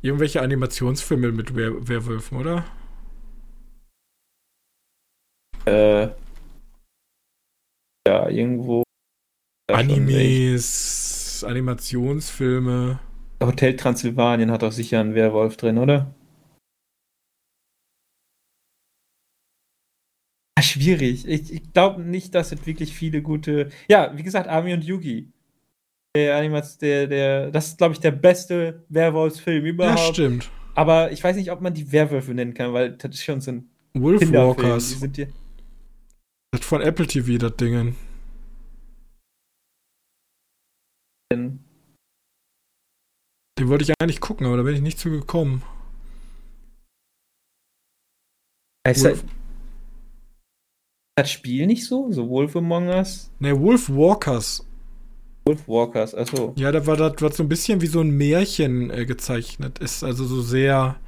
irgendwelche Animationsfilme mit Wer Werwölfen, oder? Äh. Ja, irgendwo. Animes, Animationsfilme. Hotel Transsilvanien hat doch sicher einen Werwolf drin, oder? schwierig. Ich, ich glaube nicht, dass es wirklich viele gute. Ja, wie gesagt, Ami und Yugi. Der Animats, der, der, das ist, glaube ich, der beste Werwolfsfilm überhaupt. Ja, stimmt. Aber ich weiß nicht, ob man die Werwölfe nennen kann, weil das ist schon so ein Wolfwalkers. Die sind hier. Das von Apple TV, das Ding. Den wollte ich eigentlich gucken, aber da bin ich nicht zu gekommen. Heißt das, das Spiel nicht so? So Wolf Among Us? Ne, Wolfwalkers. Wolfwalkers, achso. Ja, da war das was so ein bisschen wie so ein Märchen äh, gezeichnet ist. Also so sehr.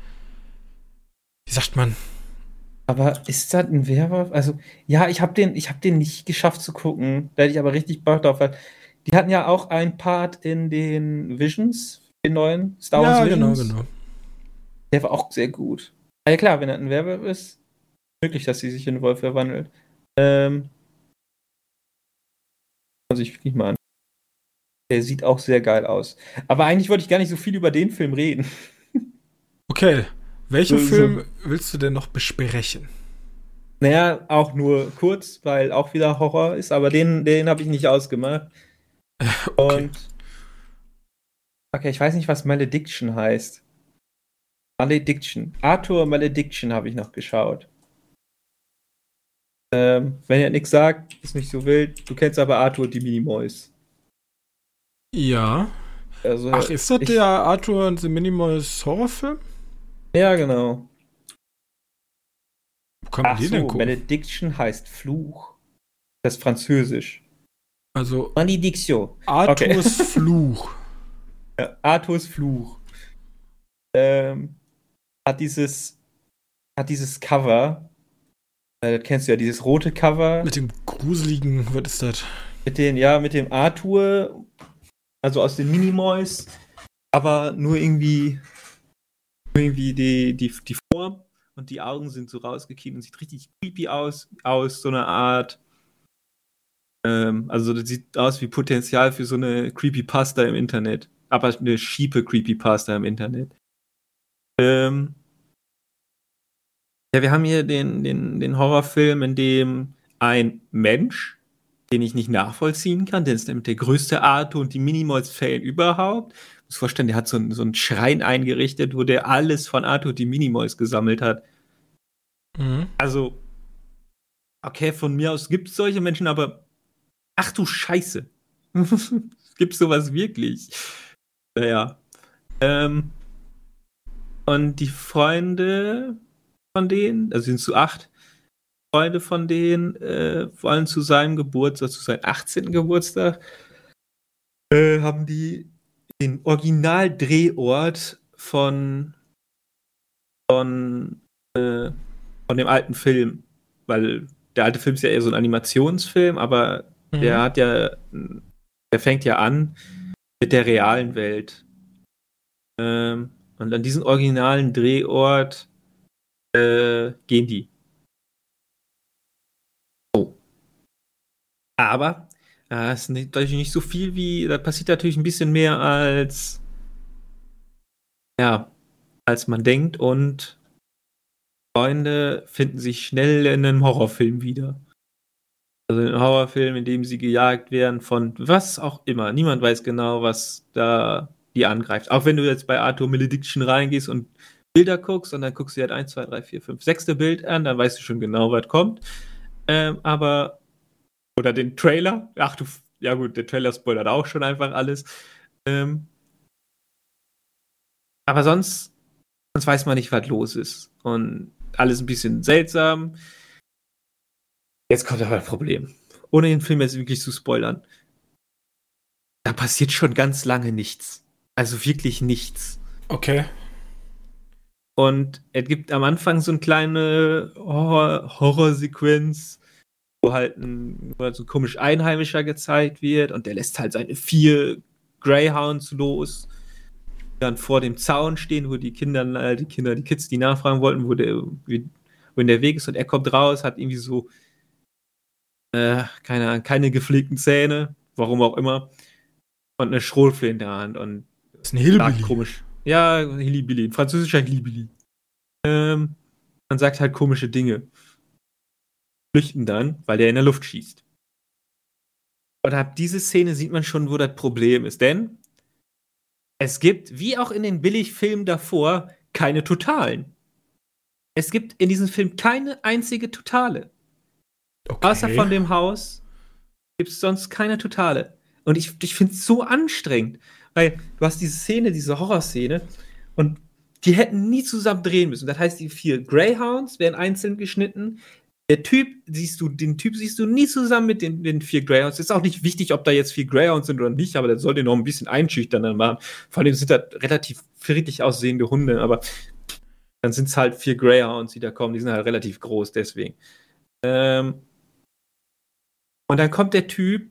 Wie sagt man? Aber ist das ein Werwolf? Also, ja, ich habe den, hab den nicht geschafft zu gucken. Da hätte ich aber richtig Bock drauf. Die hatten ja auch ein Part in den Visions, den neuen Star Wars ja, genau, Visions. genau, genau. Der war auch sehr gut. Ah, ja klar, wenn er ein Werwolf ist, möglich, dass sie sich in Wolf verwandelt. Ähm, muss ich wirklich mal an. Der sieht auch sehr geil aus. Aber eigentlich wollte ich gar nicht so viel über den Film reden. Okay. Welchen so, Film so. willst du denn noch besprechen? Naja, auch nur kurz, weil auch wieder Horror ist, aber den, den habe ich nicht ausgemacht. Okay. Und. Okay, ich weiß nicht, was Malediction heißt. Malediction. Arthur Malediction habe ich noch geschaut. Ähm, wenn er nichts sagt, ist nicht so wild. Du kennst aber Arthur die Minimoys. Ja. Also, Ach, ist das ich, der Arthur und the Minimoys Horrorfilm? Ja, genau. Wo kann man Ach den so, denn gucken? Malediction heißt Fluch. Das ist französisch. Also. Malediction. Arthurs okay. Fluch. Ja, Arthurs Fluch. Ähm, hat dieses hat dieses Cover äh, das kennst du ja, dieses rote Cover. Mit dem gruseligen, was ist das? Mit den, ja, mit dem Arthur, also aus den Minimoys, aber nur irgendwie, irgendwie die, die, die Form und die Augen sind so rausgekippt und sieht richtig creepy aus, aus so einer Art. Ähm, also das sieht aus wie Potenzial für so eine Creepypasta im Internet. Aber eine schiepe Creepypasta im Internet. Ähm, ja, wir haben hier den, den, den Horrorfilm, in dem ein Mensch, den ich nicht nachvollziehen kann, der ist nämlich der größte Arthur und die Minimoys-Fan überhaupt. Ich muss vorstellen, der hat so, so einen Schrein eingerichtet, wo der alles von Arthur die Minimoys gesammelt hat. Mhm. Also, okay, von mir aus gibt es solche Menschen, aber ach du Scheiße. gibt sowas wirklich? Naja. Ähm, und die Freunde von denen, also sind zu acht Freunde von denen, äh, wollen zu seinem Geburtstag, zu seinem 18. Geburtstag, äh, haben die den Originaldrehort von von, äh, von dem alten Film, weil der alte Film ist ja eher so ein Animationsfilm, aber mhm. der hat ja, der fängt ja an mit der realen Welt. Ähm, und an diesen originalen Drehort äh, gehen die. So. Aber es ist natürlich nicht so viel wie, da passiert natürlich ein bisschen mehr als ja, als man denkt und Freunde finden sich schnell in einem Horrorfilm wieder. Also ein Horrorfilm, in dem sie gejagt werden von was auch immer. Niemand weiß genau, was da die angreift. Auch wenn du jetzt bei Arthur Malediction reingehst und Bilder guckst und dann guckst du halt 1, 2, 3, 4, 5, sechste Bild an, dann weißt du schon genau, was kommt. Ähm, aber, oder den Trailer, ach du, ja gut, der Trailer spoilert auch schon einfach alles. Ähm, aber sonst, sonst weiß man nicht, was los ist. Und alles ein bisschen seltsam. Jetzt kommt aber ein Problem. Ohne den Film jetzt wirklich zu spoilern. Da passiert schon ganz lange nichts. Also wirklich nichts. Okay. Und es gibt am Anfang so eine kleine Horror Horrorsequenz, wo halt ein, wo halt so ein komisch Einheimischer gezeigt wird und der lässt halt seine vier Greyhounds los, die dann vor dem Zaun stehen, wo die Kinder, äh, die Kinder, die Kids, die nachfragen wollten, wo der, wohin der Weg ist und er kommt raus, hat irgendwie so äh, keine, keine gepflegten Zähne, warum auch immer, und eine Schrotflinte in der Hand und das ist ein Hillbilly. komisch. Ja, Hillybilly, ein französischer Hillybilly. Ähm, man sagt halt komische Dinge. Flüchten dann, weil der in der Luft schießt. Und ab diese Szene sieht man schon, wo das Problem ist. Denn es gibt, wie auch in den Billigfilmen davor, keine Totalen. Es gibt in diesem Film keine einzige Totale. Okay. Außer von dem Haus gibt es sonst keine Totale. Und ich, ich finde es so anstrengend, weil du hast diese Szene, diese Horrorszene, und die hätten nie zusammen drehen müssen. Das heißt, die vier Greyhounds werden einzeln geschnitten. Der Typ, siehst du, den Typ siehst du nie zusammen mit den, den vier Greyhounds. Ist auch nicht wichtig, ob da jetzt vier Greyhounds sind oder nicht, aber das soll den noch ein bisschen einschüchtern machen. Vor allem sind das relativ friedlich aussehende Hunde, aber dann sind es halt vier Greyhounds, die da kommen. Die sind halt relativ groß, deswegen. Ähm und dann kommt der Typ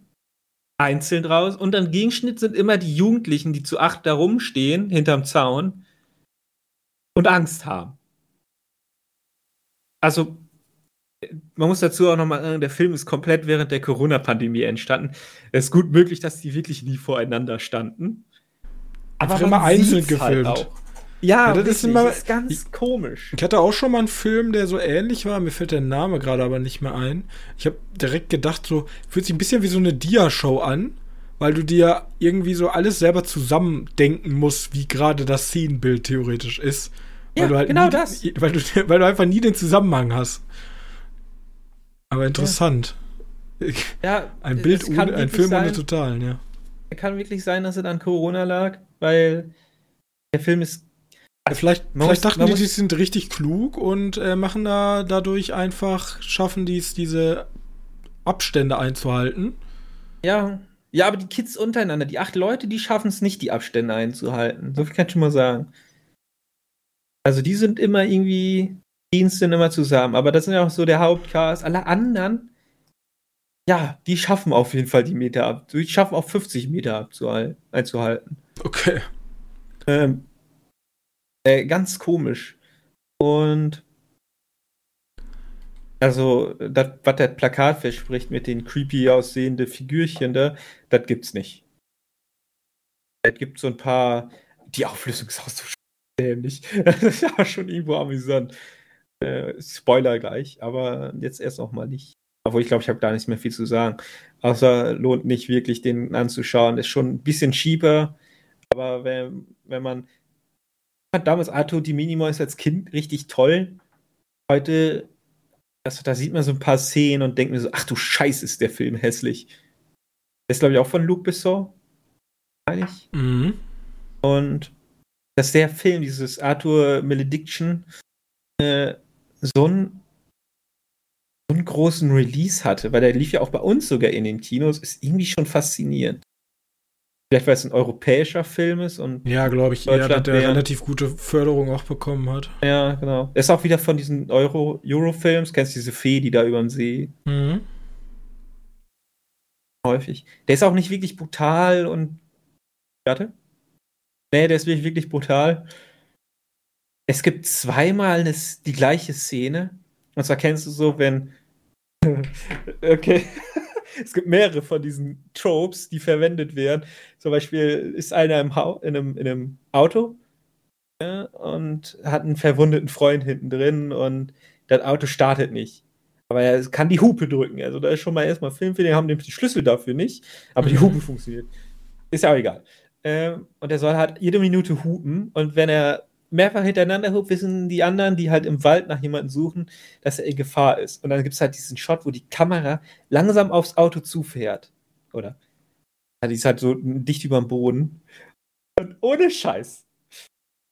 einzeln raus und dann Gegenschnitt sind immer die Jugendlichen, die zu acht da rumstehen, hinterm Zaun und Angst haben. Also, man muss dazu auch nochmal sagen, der Film ist komplett während der Corona-Pandemie entstanden. Es ist gut möglich, dass die wirklich nie voreinander standen. Aber immer einzeln halt gefilmt. Halt ja, ja, das ist immer ist ganz ich, komisch. Ich hatte auch schon mal einen Film, der so ähnlich war. Mir fällt der Name gerade aber nicht mehr ein. Ich habe direkt gedacht, so fühlt sich ein bisschen wie so eine Dia-Show an, weil du dir irgendwie so alles selber zusammendenken musst, wie gerade das Szenenbild theoretisch ist. Ja, weil halt genau nie, das. Weil du, weil du einfach nie den Zusammenhang hast. Aber interessant. Ja, ein Bild ohne, ein Film sein, ohne Totalen, ja. Kann wirklich sein, dass es an Corona lag, weil der Film ist Vielleicht, vielleicht dachten die, die sind richtig klug und äh, machen da dadurch einfach, schaffen die es, diese Abstände einzuhalten. Ja, ja, aber die Kids untereinander, die acht Leute, die schaffen es nicht, die Abstände einzuhalten. So viel kann ich schon mal sagen. Also die sind immer irgendwie, Diensten immer zusammen. Aber das sind ja auch so der Hauptcast. Alle anderen, ja, die schaffen auf jeden Fall die Meter ab. Die schaffen auch 50 Meter einzuhalten. Okay. Ähm, äh, ganz komisch. Und also, das, was das Plakat verspricht mit den creepy aussehenden Figürchen da, das gibt's nicht. Es gibt so ein paar. Die Auflösung ist auch so dämlich. Das ist ja schon irgendwo amüsant. Äh, Spoiler gleich, aber jetzt erst noch mal nicht. Obwohl ich glaube, ich habe da nicht mehr viel zu sagen. Außer lohnt nicht wirklich, den anzuschauen. Ist schon ein bisschen cheaper, aber wenn, wenn man fand damals Arthur Di Minimois als Kind richtig toll. Heute, das, da sieht man so ein paar Szenen und denkt mir so, ach du Scheiße, ist der Film hässlich. Der ist, glaube ich, auch von Luc Besson. Meine ich. Mhm. Und dass der Film, dieses Arthur Malediction, äh, so, ein, so einen großen Release hatte, weil der lief ja auch bei uns sogar in den Kinos, ist irgendwie schon faszinierend. Vielleicht, weil es ein europäischer Film ist und. Ja, glaube ich, eher, dass der relativ gute Förderung auch bekommen hat. Ja, genau. Er ist auch wieder von diesen Euro-Euro-Films. Kennst du diese Fee, die da über den See? Mhm. Häufig. Der ist auch nicht wirklich brutal und. Warte. Nee, der ist wirklich, wirklich brutal. Es gibt zweimal eine, die gleiche Szene. Und zwar kennst du so, wenn. okay es gibt mehrere von diesen Tropes, die verwendet werden. Zum Beispiel ist einer im in, einem, in einem Auto ja, und hat einen verwundeten Freund hinten drin und das Auto startet nicht. Aber er kann die Hupe drücken. Also da ist schon mal erstmal Film für den, haben nämlich die Schlüssel dafür nicht, aber die mhm. Hupe funktioniert. Ist ja auch egal. Ähm, und er soll halt jede Minute hupen und wenn er mehrfach hintereinander hupt, wissen die anderen, die halt im Wald nach jemandem suchen, dass er in Gefahr ist. Und dann gibt es halt diesen Shot, wo die Kamera langsam aufs Auto zufährt. Oder? Die ist halt so dicht über dem Boden. Und ohne Scheiß.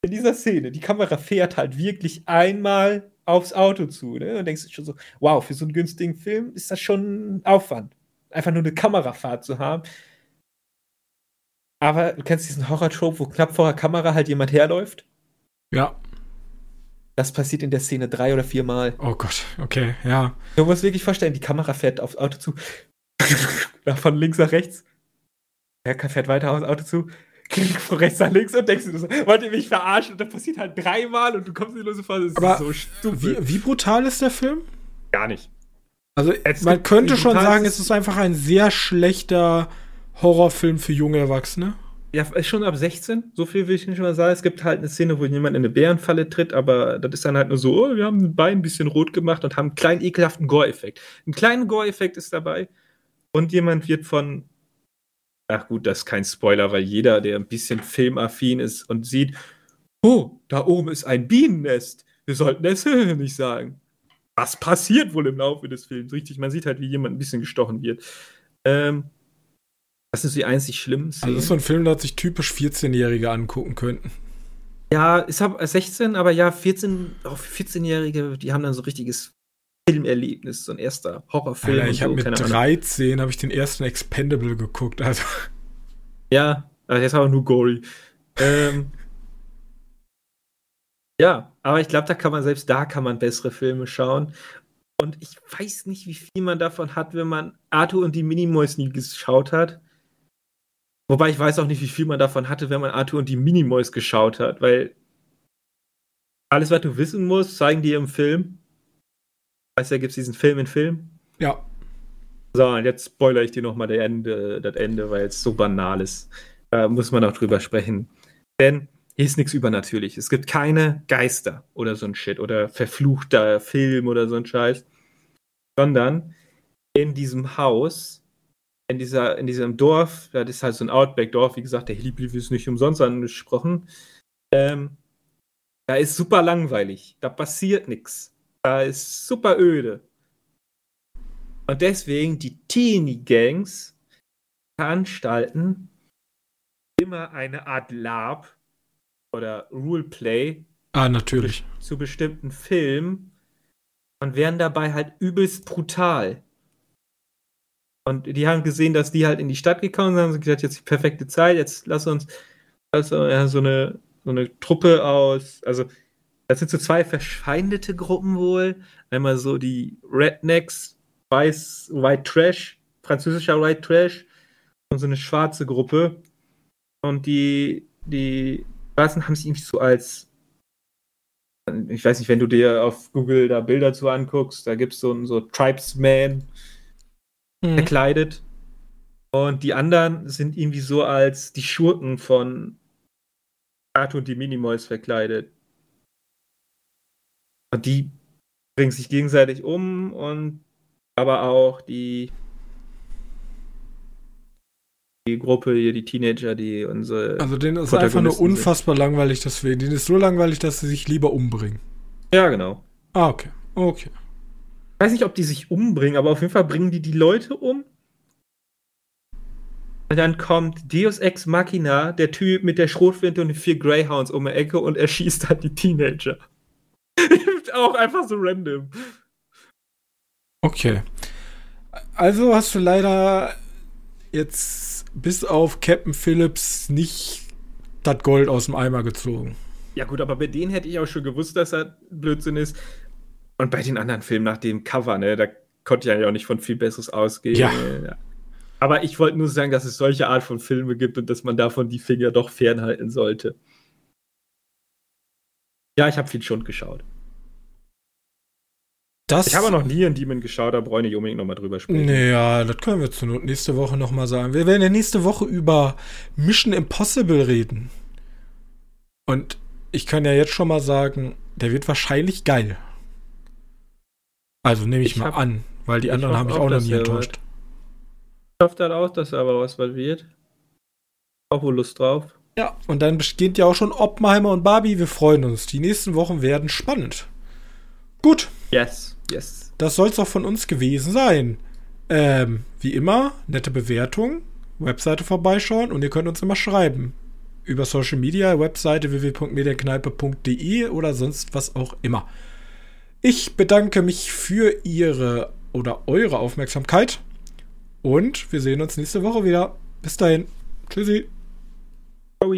In dieser Szene, die Kamera fährt halt wirklich einmal aufs Auto zu. Ne? Und denkst du schon so, wow, für so einen günstigen Film ist das schon ein Aufwand. Einfach nur eine Kamerafahrt zu haben. Aber du kennst diesen Horror-Trope, wo knapp vor der Kamera halt jemand herläuft ja. Das passiert in der Szene drei oder vier Mal. Oh Gott, okay, ja. Du musst wirklich vorstellen, die Kamera fährt aufs Auto zu. Von links nach rechts. Er fährt weiter aufs Auto zu. Von rechts nach links und denkst du so, wollt ihr mich verarschen? Und das passiert halt dreimal und du kommst nur so vor, das Aber ist so stupid. Wie, wie brutal ist der Film? Gar nicht. Also, es man könnte schon sagen, es ist einfach ein sehr schlechter Horrorfilm für junge Erwachsene. Ja, ist schon ab 16, so viel will ich nicht mal sagen. Es gibt halt eine Szene, wo jemand in eine Bärenfalle tritt, aber das ist dann halt nur so, oh, wir haben ein Bein ein bisschen rot gemacht und haben einen kleinen ekelhaften Gore-Effekt. Einen kleinen Gore-Effekt ist dabei und jemand wird von, ach gut, das ist kein Spoiler, weil jeder, der ein bisschen filmaffin ist und sieht, oh, da oben ist ein Bienennest, wir sollten es nicht sagen. Was passiert wohl im Laufe des Films? Richtig, man sieht halt, wie jemand ein bisschen gestochen wird. Ähm, das ist die einzig schlimmste. Szenen. Also das ist so ein Film, da sich typisch 14-Jährige angucken könnten. Ja, ist hab 16, aber ja, 14, auch 14-Jährige, die haben dann so richtiges Filmerlebnis, so ein erster Horrorfilm. Alter, ich habe so, mit 13 habe ich den ersten Expendable geguckt, also. Ja, also jetzt aber nur gory. ähm, ja, aber ich glaube, da kann man selbst da kann man bessere Filme schauen. Und ich weiß nicht, wie viel man davon hat, wenn man Arthur und die Minimoys nie geschaut hat. Wobei ich weiß auch nicht, wie viel man davon hatte, wenn man Arthur und die Minimoys geschaut hat, weil alles, was du wissen musst, zeigen die im Film. Weißt du, da gibt es diesen Film in Film. Ja. So, und jetzt spoilere ich dir nochmal das Ende, das Ende, weil es so banal ist. Da muss man auch drüber sprechen. Denn hier ist nichts übernatürlich. Es gibt keine Geister oder so ein Shit oder verfluchter Film oder so ein Scheiß. Sondern in diesem Haus, in, dieser, in diesem Dorf, das ist halt so ein Outback-Dorf, wie gesagt, der Heliblief ist nicht umsonst angesprochen. Ähm, da ist super langweilig. Da passiert nichts. Da ist super öde. Und deswegen die Teenie-Gangs veranstalten immer eine Art Lab oder Ruleplay. Ah, natürlich. Zu bestimmten Filmen und werden dabei halt übelst brutal. Und die haben gesehen, dass die halt in die Stadt gekommen sind, haben gesagt, jetzt die perfekte Zeit, jetzt lass uns also, ja, so, eine, so eine Truppe aus, also das sind so zwei verfeindete Gruppen wohl. Einmal so die Rednecks, Weiß, White Trash, französischer White Trash und so eine schwarze Gruppe. Und die, die Schwarzen haben sich irgendwie so als ich weiß nicht, wenn du dir auf Google da Bilder zu anguckst, da gibt es so einen so Tribesman mhm. verkleidet. Und die anderen sind irgendwie so als die Schurken von Arthur und die Minimoys verkleidet. Und die bringen sich gegenseitig um und aber auch die, die Gruppe hier, die Teenager, die unsere. Also denen ist einfach nur unfassbar sind. langweilig, dass wir. Denen ist so langweilig, dass sie sich lieber umbringen. Ja, genau. Ah, okay. Okay. Ich weiß nicht, ob die sich umbringen, aber auf jeden Fall bringen die die Leute um. Und dann kommt Deus Ex Machina, der Typ mit der Schrotflinte und den vier Greyhounds um die Ecke und erschießt dann die Teenager. auch einfach so random. Okay. Also hast du leider jetzt bis auf Captain Phillips nicht das Gold aus dem Eimer gezogen. Ja, gut, aber bei denen hätte ich auch schon gewusst, dass er Blödsinn ist. Und bei den anderen Filmen nach dem Cover, ne, da konnte ich eigentlich auch nicht von viel Besseres ausgehen. Ja. ja. Aber ich wollte nur sagen, dass es solche Art von Filme gibt und dass man davon die Finger doch fernhalten sollte. Ja, ich habe viel schon geschaut. Das ich habe noch nie in Demon geschaut, da brauche ich nicht unbedingt nochmal drüber sprechen. Naja, das können wir zur Not nächste Woche nochmal sagen. Wir werden ja nächste Woche über Mission Impossible reden. Und ich kann ja jetzt schon mal sagen, der wird wahrscheinlich geil. Also nehme ich, ich, mal hab, an, weil die anderen haben mich auch noch nie enttäuscht. Ich hoffe dann auch, dass aber was wird. Auch wohl Lust drauf. Ja, und dann beginnt ja auch schon Oppenheimer und Barbie. Wir freuen uns. Die nächsten Wochen werden spannend. Gut. Yes. Yes. Das soll es auch von uns gewesen sein. Ähm, wie immer, nette Bewertung, Webseite vorbeischauen und ihr könnt uns immer schreiben. Über Social Media, Webseite www.medienkneipe.de oder sonst was auch immer. Ich bedanke mich für Ihre oder eure Aufmerksamkeit und wir sehen uns nächste Woche wieder. Bis dahin. Tschüssi. Ciao.